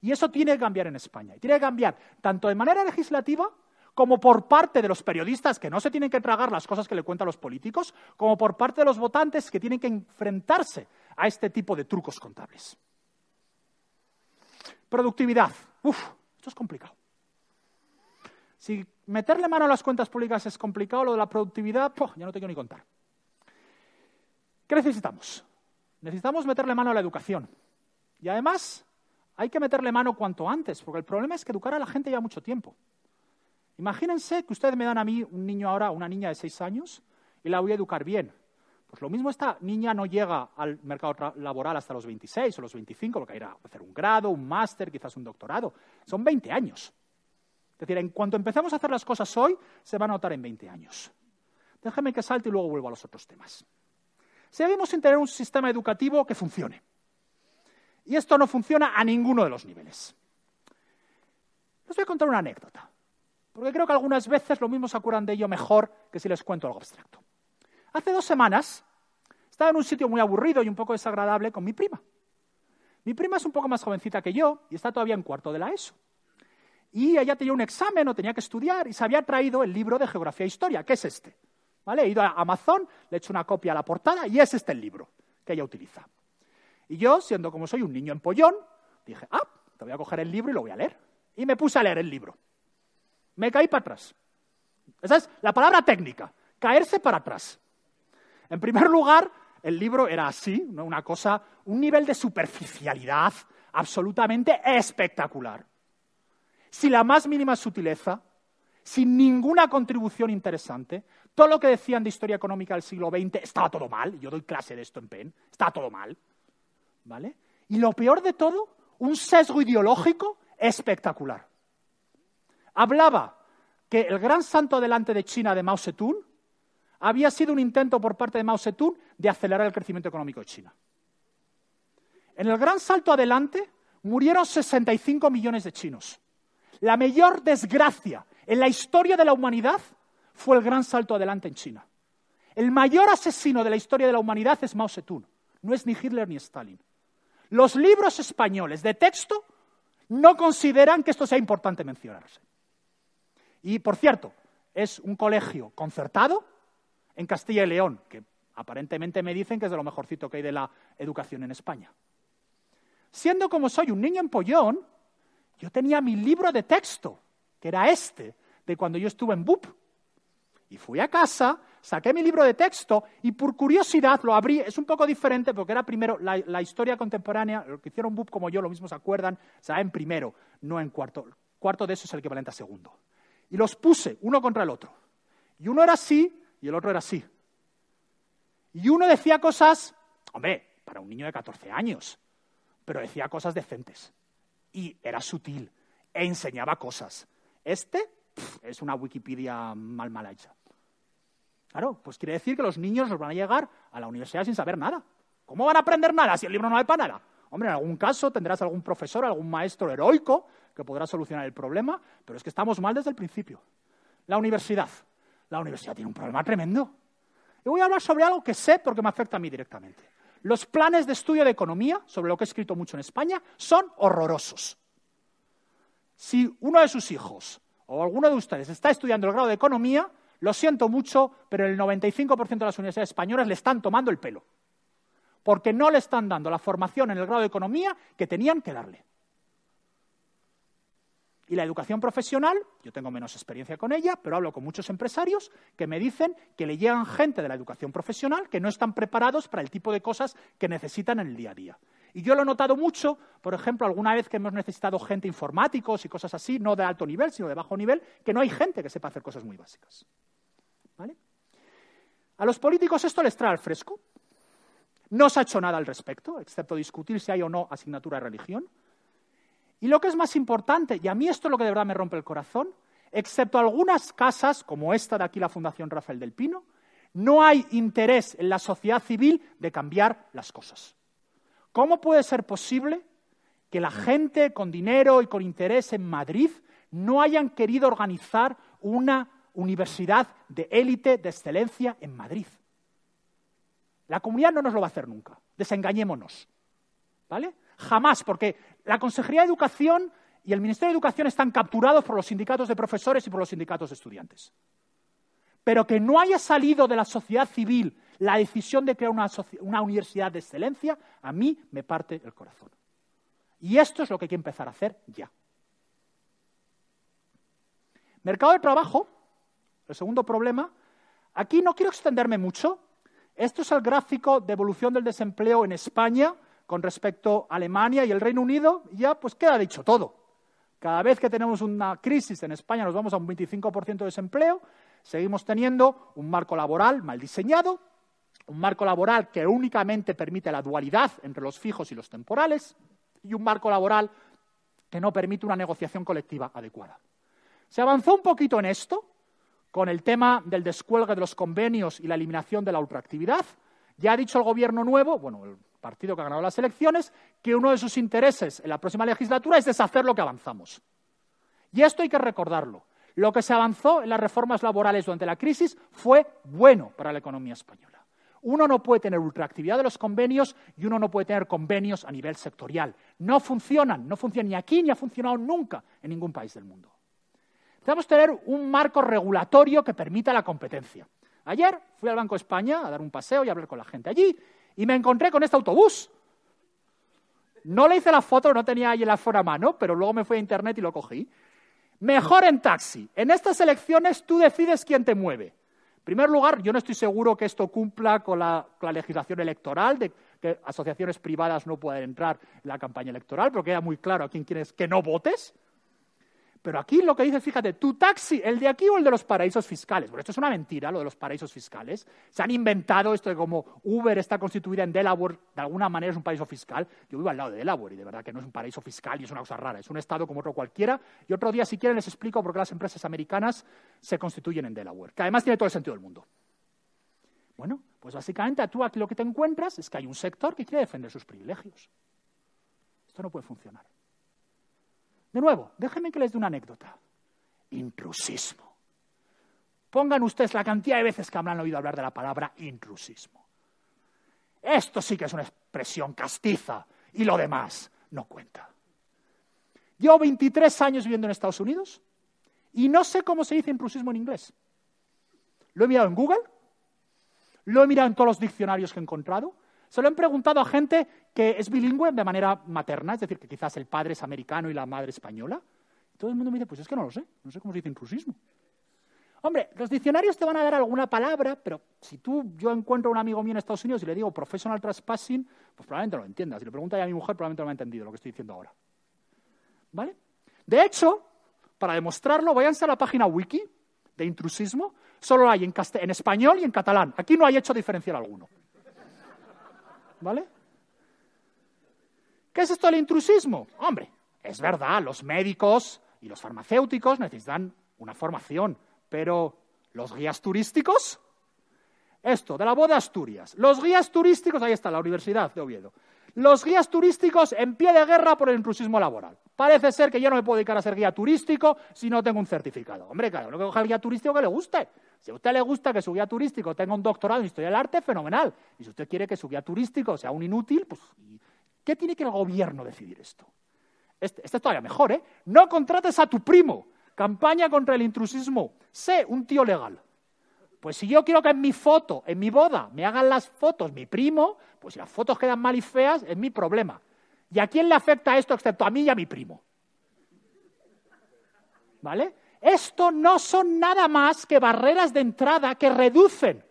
Y eso tiene que cambiar en España. Y tiene que cambiar tanto de manera legislativa como por parte de los periodistas que no se tienen que tragar las cosas que le cuentan los políticos, como por parte de los votantes que tienen que enfrentarse a este tipo de trucos contables. Productividad. Uf, esto es complicado. Si meterle mano a las cuentas públicas es complicado, lo de la productividad, ya no tengo ni contar. ¿Qué necesitamos? Necesitamos meterle mano a la educación. Y además, hay que meterle mano cuanto antes, porque el problema es que educar a la gente lleva mucho tiempo. Imagínense que ustedes me dan a mí un niño ahora, una niña de seis años, y la voy a educar bien. Pues lo mismo esta niña no llega al mercado laboral hasta los 26 o los 25, porque irá a hacer un grado, un máster, quizás un doctorado. Son 20 años. Es decir, en cuanto empecemos a hacer las cosas hoy, se va a notar en 20 años. Déjeme que salte y luego vuelvo a los otros temas. Seguimos sin tener un sistema educativo que funcione. Y esto no funciona a ninguno de los niveles. Les voy a contar una anécdota. Porque creo que algunas veces lo mismo se acuerdan de ello mejor que si les cuento algo abstracto. Hace dos semanas estaba en un sitio muy aburrido y un poco desagradable con mi prima. Mi prima es un poco más jovencita que yo y está todavía en cuarto de la ESO. y ella tenía un examen o tenía que estudiar y se había traído el libro de Geografía e Historia, que es este. ¿Vale? He ido a Amazon, le he hecho una copia a la portada y es este el libro que ella utiliza. Y yo, siendo como soy un niño empollón, dije, ah, te voy a coger el libro y lo voy a leer. Y me puse a leer el libro. Me caí para atrás. Esa es la palabra técnica, caerse para atrás. En primer lugar, el libro era así, una cosa, un nivel de superficialidad absolutamente espectacular. Sin la más mínima sutileza, sin ninguna contribución interesante, todo lo que decían de historia económica del siglo XX estaba todo mal. Yo doy clase de esto en PEN, estaba todo mal. ¿Vale? Y lo peor de todo, un sesgo ideológico espectacular. Hablaba que el gran santo adelante de China de Mao Zedong había sido un intento por parte de Mao Zedong de acelerar el crecimiento económico de China. En el gran salto adelante murieron 65 millones de chinos. La mayor desgracia en la historia de la humanidad fue el gran salto adelante en China. El mayor asesino de la historia de la humanidad es Mao Zedong, no es ni Hitler ni Stalin. Los libros españoles de texto no consideran que esto sea importante mencionarse. Y, por cierto, es un colegio concertado en Castilla y León, que aparentemente me dicen que es de lo mejorcito que hay de la educación en España. Siendo como soy un niño empollón, yo tenía mi libro de texto, que era este, de cuando yo estuve en BUP. Y fui a casa, saqué mi libro de texto y por curiosidad lo abrí. Es un poco diferente porque era primero la, historia contemporánea, lo que hicieron BUP como yo, lo mismo se acuerdan, se en primero, no en cuarto. Cuarto de eso es el equivalente a segundo. Y los puse uno contra el otro. Y uno era así y el otro era así. Y uno decía cosas, hombre, para un niño de 14 años, pero decía cosas decentes. Y era sutil, e enseñaba cosas. Este es una Wikipedia mal mal hecha. Claro, pues quiere decir que los niños nos van a llegar a la universidad sin saber nada. ¿Cómo van a aprender nada si el libro no vale para nada? Hombre, en algún caso tendrás algún profesor, algún maestro heroico que podrá solucionar el problema, pero es que estamos mal desde el principio. La universidad. La universidad tiene un problema tremendo. Y voy a hablar sobre algo que sé porque me afecta a mí directamente. Los planes de estudio de economía, sobre lo que he escrito mucho en España, son horrorosos. Si uno de sus hijos o alguno de ustedes está estudiando el grado de economía, lo siento mucho, pero el 95% de las universidades españolas le están tomando el pelo. Porque no le están dando la formación en el grado de economía que tenían que darle. Y la educación profesional, yo tengo menos experiencia con ella, pero hablo con muchos empresarios que me dicen que le llegan gente de la educación profesional que no están preparados para el tipo de cosas que necesitan en el día a día. Y yo lo he notado mucho, por ejemplo, alguna vez que hemos necesitado gente informáticos y cosas así, no de alto nivel, sino de bajo nivel, que no hay gente que sepa hacer cosas muy básicas. ¿Vale? A los políticos esto les trae al fresco. No se ha hecho nada al respecto, excepto discutir si hay o no asignatura de religión. Y lo que es más importante, y a mí esto es lo que de verdad me rompe el corazón, excepto algunas casas, como esta de aquí, la Fundación Rafael del Pino, no hay interés en la sociedad civil de cambiar las cosas. ¿Cómo puede ser posible que la gente con dinero y con interés en Madrid no hayan querido organizar una universidad de élite, de excelencia en Madrid? La comunidad no nos lo va a hacer nunca. Desengañémonos. ¿Vale? Jamás, porque la Consejería de Educación y el Ministerio de Educación están capturados por los sindicatos de profesores y por los sindicatos de estudiantes. Pero que no haya salido de la sociedad civil la decisión de crear una, una, universidad de excelencia, a mí me parte el corazón. Y esto es lo que hay que empezar a hacer ya. Mercado de trabajo, el segundo problema. Aquí no quiero extenderme mucho. Esto es el gráfico de evolución del desempleo en España con respecto a Alemania y el Reino Unido, ya pues queda dicho todo. Cada vez que tenemos una crisis en España nos vamos a un 25% de desempleo, seguimos teniendo un marco laboral mal diseñado, un marco laboral que únicamente permite la dualidad entre los fijos y los temporales, y un marco laboral que no permite una negociación colectiva adecuada. Se avanzó un poquito en esto con el tema del descuelgue de los convenios y la eliminación de la ultraactividad. Ya ha dicho el gobierno nuevo, bueno, el partido que ha ganado las elecciones, que uno de sus intereses en la próxima legislatura es deshacer lo que avanzamos. Y esto hay que recordarlo. Lo que se avanzó en las reformas laborales durante la crisis fue bueno para la economía española. Uno no puede tener ultraactividad de los convenios y uno no puede tener convenios a nivel sectorial. No funcionan, no funcionan ni aquí ni ha funcionado nunca en ningún país del mundo. Debemos tener un marco regulatorio que permita la competencia. Ayer fui al Banco de España a dar un paseo y a hablar con la gente allí y me encontré con este autobús. No le hice la foto, no tenía ahí el aforo a mano, pero luego me fui a internet y lo cogí. Mejor en taxi. En estas elecciones tú decides quién te mueve. En primer lugar, yo no estoy seguro que esto cumpla con la, legislación electoral, de que asociaciones privadas no puedan entrar en la campaña electoral, pero queda muy claro a quién quieres que no votes. Pero aquí lo que dice, fíjate, tu taxi, el de aquí o el de los paraísos fiscales. Bueno, esto es una mentira, lo de los paraísos fiscales. Se han inventado esto de como Uber está constituida en Delaware, de alguna manera es un paraíso fiscal. Yo vivo al lado de Delaware y de verdad que no es un paraíso fiscal y es una cosa rara. Es un estado como otro cualquiera. Y otro día, si quieren, les explico por qué las empresas americanas se constituyen en Delaware, que además tiene todo el sentido del mundo. Bueno, pues básicamente tú aquí lo que te encuentras es que hay un sector que quiere defender sus privilegios. Esto no puede funcionar. De nuevo, déjenme que les dé una anécdota. Intrusismo. Pongan ustedes la cantidad de veces que habrán oído hablar de la palabra intrusismo. Esto sí que es una expresión castiza y lo demás no cuenta. Llevo 23 años viviendo en Estados Unidos y no sé cómo se dice intrusismo en inglés. Lo he mirado en Google, lo he mirado en todos los diccionarios que he encontrado se lo han preguntado a gente que es bilingüe de manera materna, es decir, que quizás el padre es americano y la madre española. todo el mundo me dice, pues es que no lo sé, no sé cómo se dice intrusismo. Hombre, los diccionarios te van a dar alguna palabra, pero si tú, yo encuentro a un amigo mío en Estados Unidos y le digo professional trespassing, pues probablemente lo entienda. Si le pregunta a mi mujer, probablemente no lo ha entendido lo que estoy diciendo ahora. ¿Vale? De hecho, para demostrarlo, váyanse a la página wiki de intrusismo. Solo hay en español y en catalán. Aquí no hay hecho diferencial alguno. ¿Vale? ¿Qué es esto del intrusismo? Hombre, es verdad, los médicos y los farmacéuticos necesitan una formación, pero ¿los guías turísticos? Esto, de la boda Asturias. Los guías turísticos, ahí está, la Universidad de Oviedo. Los guías turísticos en pie de guerra por el intrusismo laboral. Parece ser que yo no me puedo dedicar a ser guía turístico si no tengo un certificado. Hombre, claro, lo que coja el guía turístico que le guste. Si a usted le gusta que su guía turístico tenga un doctorado en historia del arte, fenomenal. Y si usted quiere que su guía turístico sea un inútil, pues ¿qué tiene que el gobierno decidir esto? Este, este, es todavía mejor, ¿eh? No contrates a tu primo. Campaña contra el intrusismo. Sé un tío legal. Pues si yo quiero que en mi foto, en mi boda, me hagan las fotos mi primo, pues si las fotos quedan mal y feas, es mi problema. ¿Y a quién le afecta esto excepto a mí y a mi primo? ¿Vale? Esto no son nada más que barreras de entrada que reducen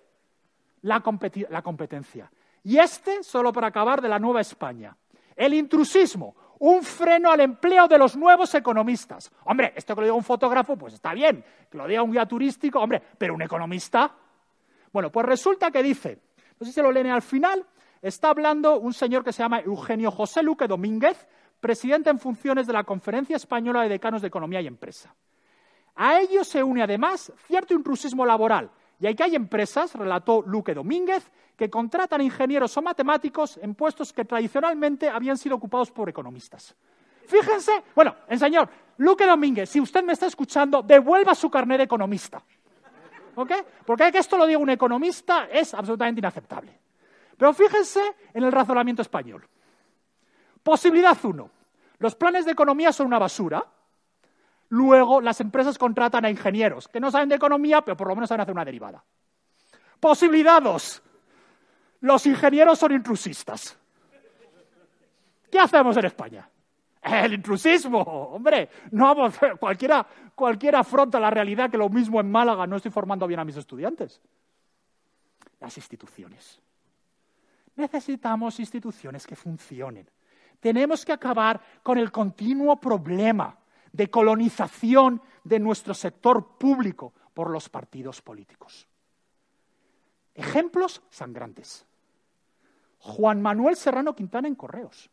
la, competencia. Y este, solo para acabar, de la Nueva España. El intrusismo, un freno al empleo de los nuevos economistas. Hombre, esto que lo diga un fotógrafo, pues está bien. Que lo diga un guía turístico, hombre, pero un economista. Bueno, pues resulta que dice, no sé si se lo leen al final, está hablando un señor que se llama Eugenio José Luque Domínguez, presidente en funciones de la Conferencia Española de Decanos de Economía y Empresa. A ello se une además cierto intrusismo laboral, y que hay empresas, relató Luque Domínguez, que contratan ingenieros o matemáticos en puestos que tradicionalmente habían sido ocupados por economistas. Fíjense, bueno, en señor, Luque Domínguez, si usted me está escuchando, devuelva su carnet de economista. ¿Ok? Porque que esto lo diga un economista es absolutamente inaceptable. Pero fíjense en el razonamiento español. Posibilidad uno. Los planes de economía son una basura. Luego, las empresas contratan a ingenieros que no saben de economía, pero por lo menos saben hacer una derivada. Posibilidad dos. Los ingenieros son intrusistas. ¿Qué hacemos en España? El intrusismo, hombre, no cualquiera, cualquiera afronta la realidad que lo mismo en Málaga no estoy formando bien a mis estudiantes. Las instituciones. Necesitamos instituciones que funcionen. Tenemos que acabar con el continuo problema de colonización de nuestro sector público por los partidos políticos. Ejemplos sangrantes. Juan Manuel Serrano Quintana en Correos.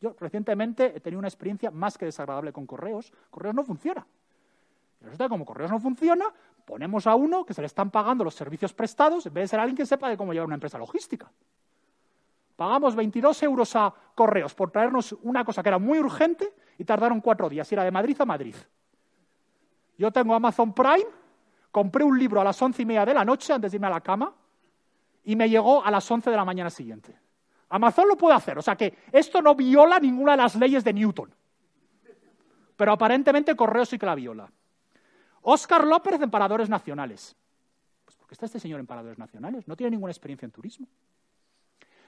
Yo recientemente he tenido una experiencia más que desagradable con Correos. Correos no funciona. Y resulta como Correos no funciona, ponemos a uno que se le están pagando los servicios prestados en vez de ser alguien que sepa de cómo llevar una empresa logística. Pagamos 22 euros a Correos por traernos una cosa que era muy urgente y tardaron cuatro días. Era de Madrid a Madrid. Yo tengo Amazon Prime, compré un libro a las once y media de la noche antes de irme a la cama y me llegó a las 11 de la mañana siguiente. Amazon lo puede hacer, o sea que esto no viola ninguna de las leyes de Newton. Pero aparentemente Correo sí que la viola. Óscar López en Paradores Nacionales. Pues porque está este señor en Paradores Nacionales, no tiene ninguna experiencia en turismo.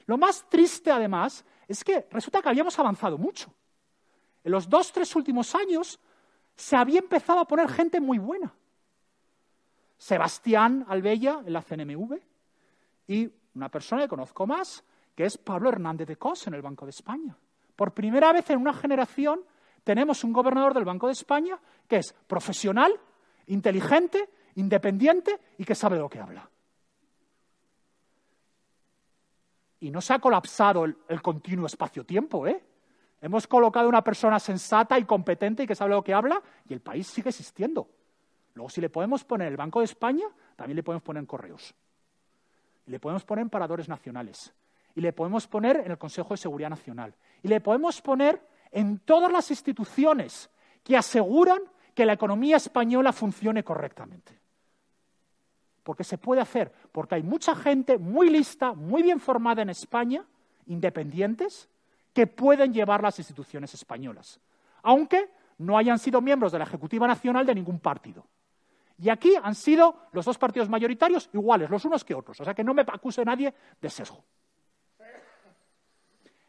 Lo más triste, además, es que resulta que habíamos avanzado mucho. En los dos, tres últimos años se había empezado a poner gente muy buena. Sebastián Albella en la CNMV y una persona que conozco más, que es Pablo Hernández de Cos en el Banco de España. Por primera vez en una generación tenemos un gobernador del Banco de España que es profesional, inteligente, independiente y que sabe de lo que habla. Y no se ha colapsado el, el continuo espacio-tiempo, ¿eh? Hemos colocado una persona sensata y competente y que sabe lo que habla y el país sigue existiendo. Luego, si le podemos poner el Banco de España, también le podemos poner en correos. Le podemos poner en paradores nacionales. Y le podemos poner en el Consejo de Seguridad Nacional. Y le podemos poner en todas las instituciones que aseguran que la economía española funcione correctamente. Porque se puede hacer, porque hay mucha gente muy lista, muy bien formada en España, independientes, que pueden llevar las instituciones españolas, aunque no hayan sido miembros de la Ejecutiva Nacional de ningún partido. Y aquí han sido los dos partidos mayoritarios iguales, los unos que otros, o sea que no me acuse nadie de sesgo.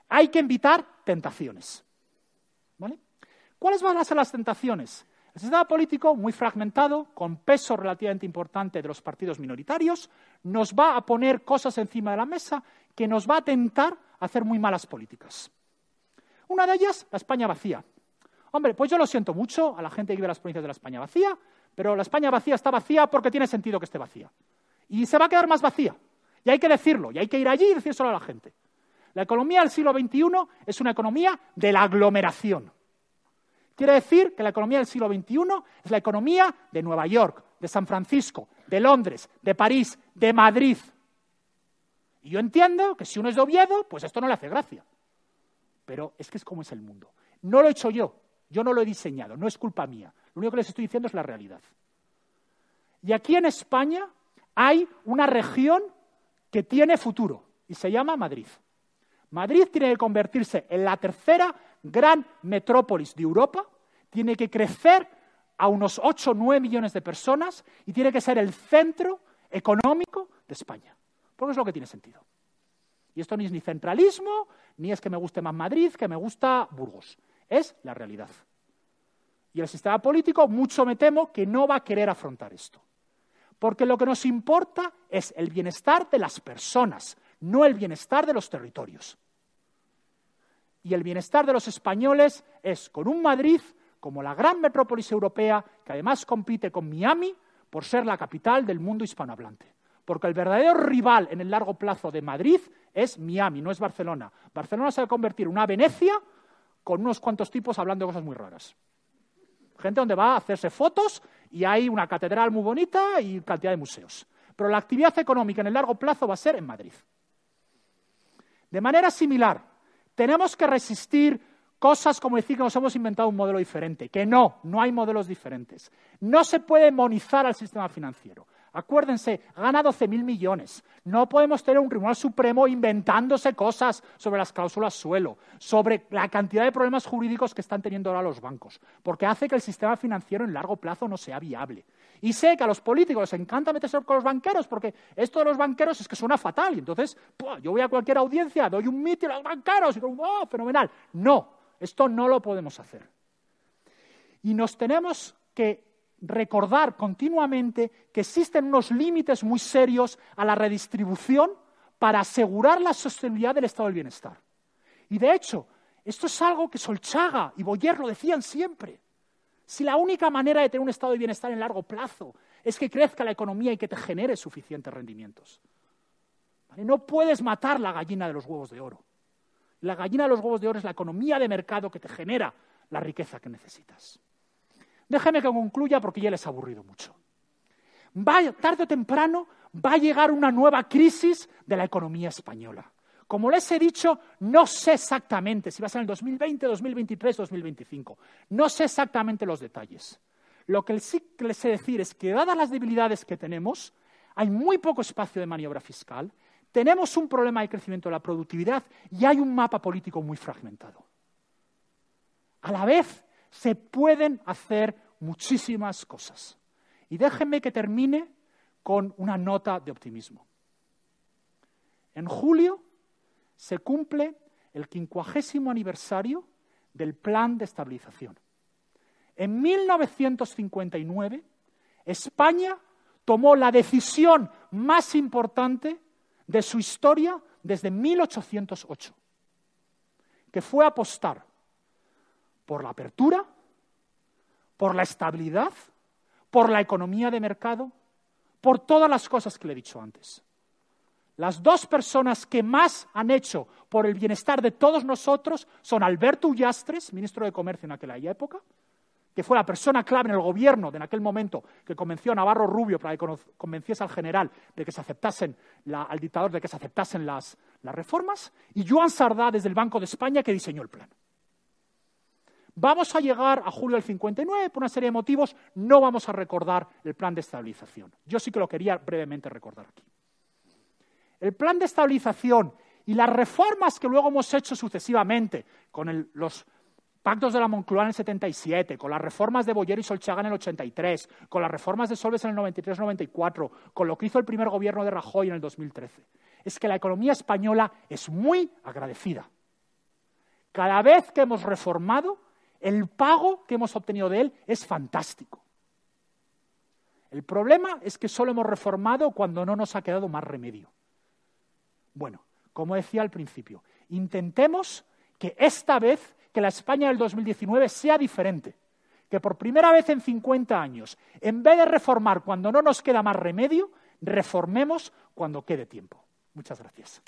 Hay que evitar tentaciones. ¿Cuáles van a ser las tentaciones? El sistema político, muy fragmentado, con peso relativamente importante de los partidos minoritarios, nos va a poner cosas encima de la mesa que nos va a tentar hacer muy malas políticas. Una de ellas, la España vacía. Hombre, pues yo lo siento mucho a la gente que vive las provincias de la España vacía, pero la España vacía está vacía porque tiene sentido que esté vacía. Y se va a quedar más vacía. Y hay que decirlo, y hay que ir allí y decírselo a la gente. La economía del siglo XXI es una economía de la aglomeración. Quiere decir que la economía del siglo XXI es la economía de Nueva York, de San Francisco, de Londres, de París, de Madrid. Y yo entiendo que si uno es de Oviedo, pues esto no le hace gracia. Pero es que es como es el mundo. No lo he hecho yo, yo no lo he diseñado, no es culpa mía. Lo único que les estoy diciendo es la realidad. Y aquí en España hay una región que tiene futuro y se llama Madrid. Madrid tiene que convertirse en la tercera gran metrópolis de Europa, tiene que crecer a unos 8 o 9 millones de personas y tiene que ser el centro económico de España. Porque es lo que tiene sentido. Y esto ni es ni centralismo, ni es que me guste más Madrid, que me gusta Burgos. Es la realidad. Y el sistema político, mucho me temo, que no va a querer afrontar esto. Porque lo que nos importa es el bienestar de las personas, no el bienestar de los territorios. Y el bienestar de los españoles es con un Madrid como la gran metrópolis europea, que además compite con Miami por ser la capital del mundo hispanohablante. Porque el verdadero rival en el largo plazo de Madrid es Miami, no es Barcelona. Barcelona se va a convertir en una Venecia con unos cuantos tipos hablando de cosas muy raras. Gente donde va a hacerse fotos y hay una catedral muy bonita y cantidad de museos. Pero la actividad económica en el largo plazo va a ser en Madrid. De manera similar, tenemos que resistir cosas como decir que nos hemos inventado un modelo diferente, que no, no hay modelos diferentes. No se puede demonizar al sistema financiero. Acuérdense, gana 12.000 millones. No podemos tener un Tribunal Supremo inventándose cosas sobre las cláusulas suelo, sobre la cantidad de problemas jurídicos que están teniendo ahora los bancos, porque hace que el sistema financiero en largo plazo no sea viable. Y sé que a los políticos les encanta meterse con los banqueros, porque esto de los banqueros es que suena fatal. Y entonces, yo voy a cualquier audiencia, doy un mitin a los banqueros y digo, ¡oh, fenomenal! No, esto no lo podemos hacer. Y nos tenemos que recordar continuamente que existen unos límites muy serios a la redistribución para asegurar la sostenibilidad del estado del bienestar. Y de hecho, esto es algo que Solchaga y Boyer lo decían siempre. Si la única manera de tener un estado de bienestar en largo plazo es que crezca la economía y que te genere suficientes rendimientos. No puedes matar la gallina de los huevos de oro. La gallina de los huevos de oro es la economía de mercado que te genera la riqueza que necesitas. Déjeme que concluya porque ya les ha aburrido mucho. tarde o temprano va a llegar una nueva crisis de la economía española. Como les he dicho, no sé exactamente si va a ser en el 2020, 2023, 2025. No sé exactamente los detalles. Lo que sí les sé decir es que, dadas las debilidades que tenemos, hay muy poco espacio de maniobra fiscal, tenemos un problema de crecimiento de la productividad y hay un mapa político muy fragmentado. A la vez, se pueden hacer muchísimas cosas. Y déjenme que termine con una nota de optimismo. En julio se cumple el quincuagésimo aniversario del Plan de Estabilización. En 1959, España tomó la decisión más importante de su historia desde 1808, que fue apostar por la apertura, por la estabilidad, por la economía de mercado, por todas las cosas que le he dicho antes. Las dos personas que más han hecho por el bienestar de todos nosotros son Alberto Ullastres, ministro de Comercio en aquella época, que fue la persona clave en el gobierno de en aquel momento que convenció a Navarro Rubio para que convenciese al general de que se aceptasen, al dictador de que se aceptasen las, las reformas, y Joan Sardá desde el Banco de España que diseñó el plan. Vamos a llegar a julio del 59 por una serie de motivos, no vamos a recordar el plan de estabilización. Yo sí que lo quería brevemente recordar aquí. El plan de estabilización y las reformas que luego hemos hecho sucesivamente con los pactos de la Moncloa en el 77, con las reformas de Boyer y Solchaga en el 83, con las reformas de Solves en el 93-94, con lo que hizo el primer gobierno de Rajoy en el 2013, es que la economía española es muy agradecida. Cada vez que hemos reformado, el pago que hemos obtenido de él es fantástico. El problema es que solo hemos reformado cuando no nos ha quedado más remedio. Bueno, como decía al principio, intentemos que esta vez, que la España del 2019 sea diferente, que por primera vez en 50 años, en vez de reformar cuando no nos queda más remedio, reformemos cuando quede tiempo. Muchas gracias.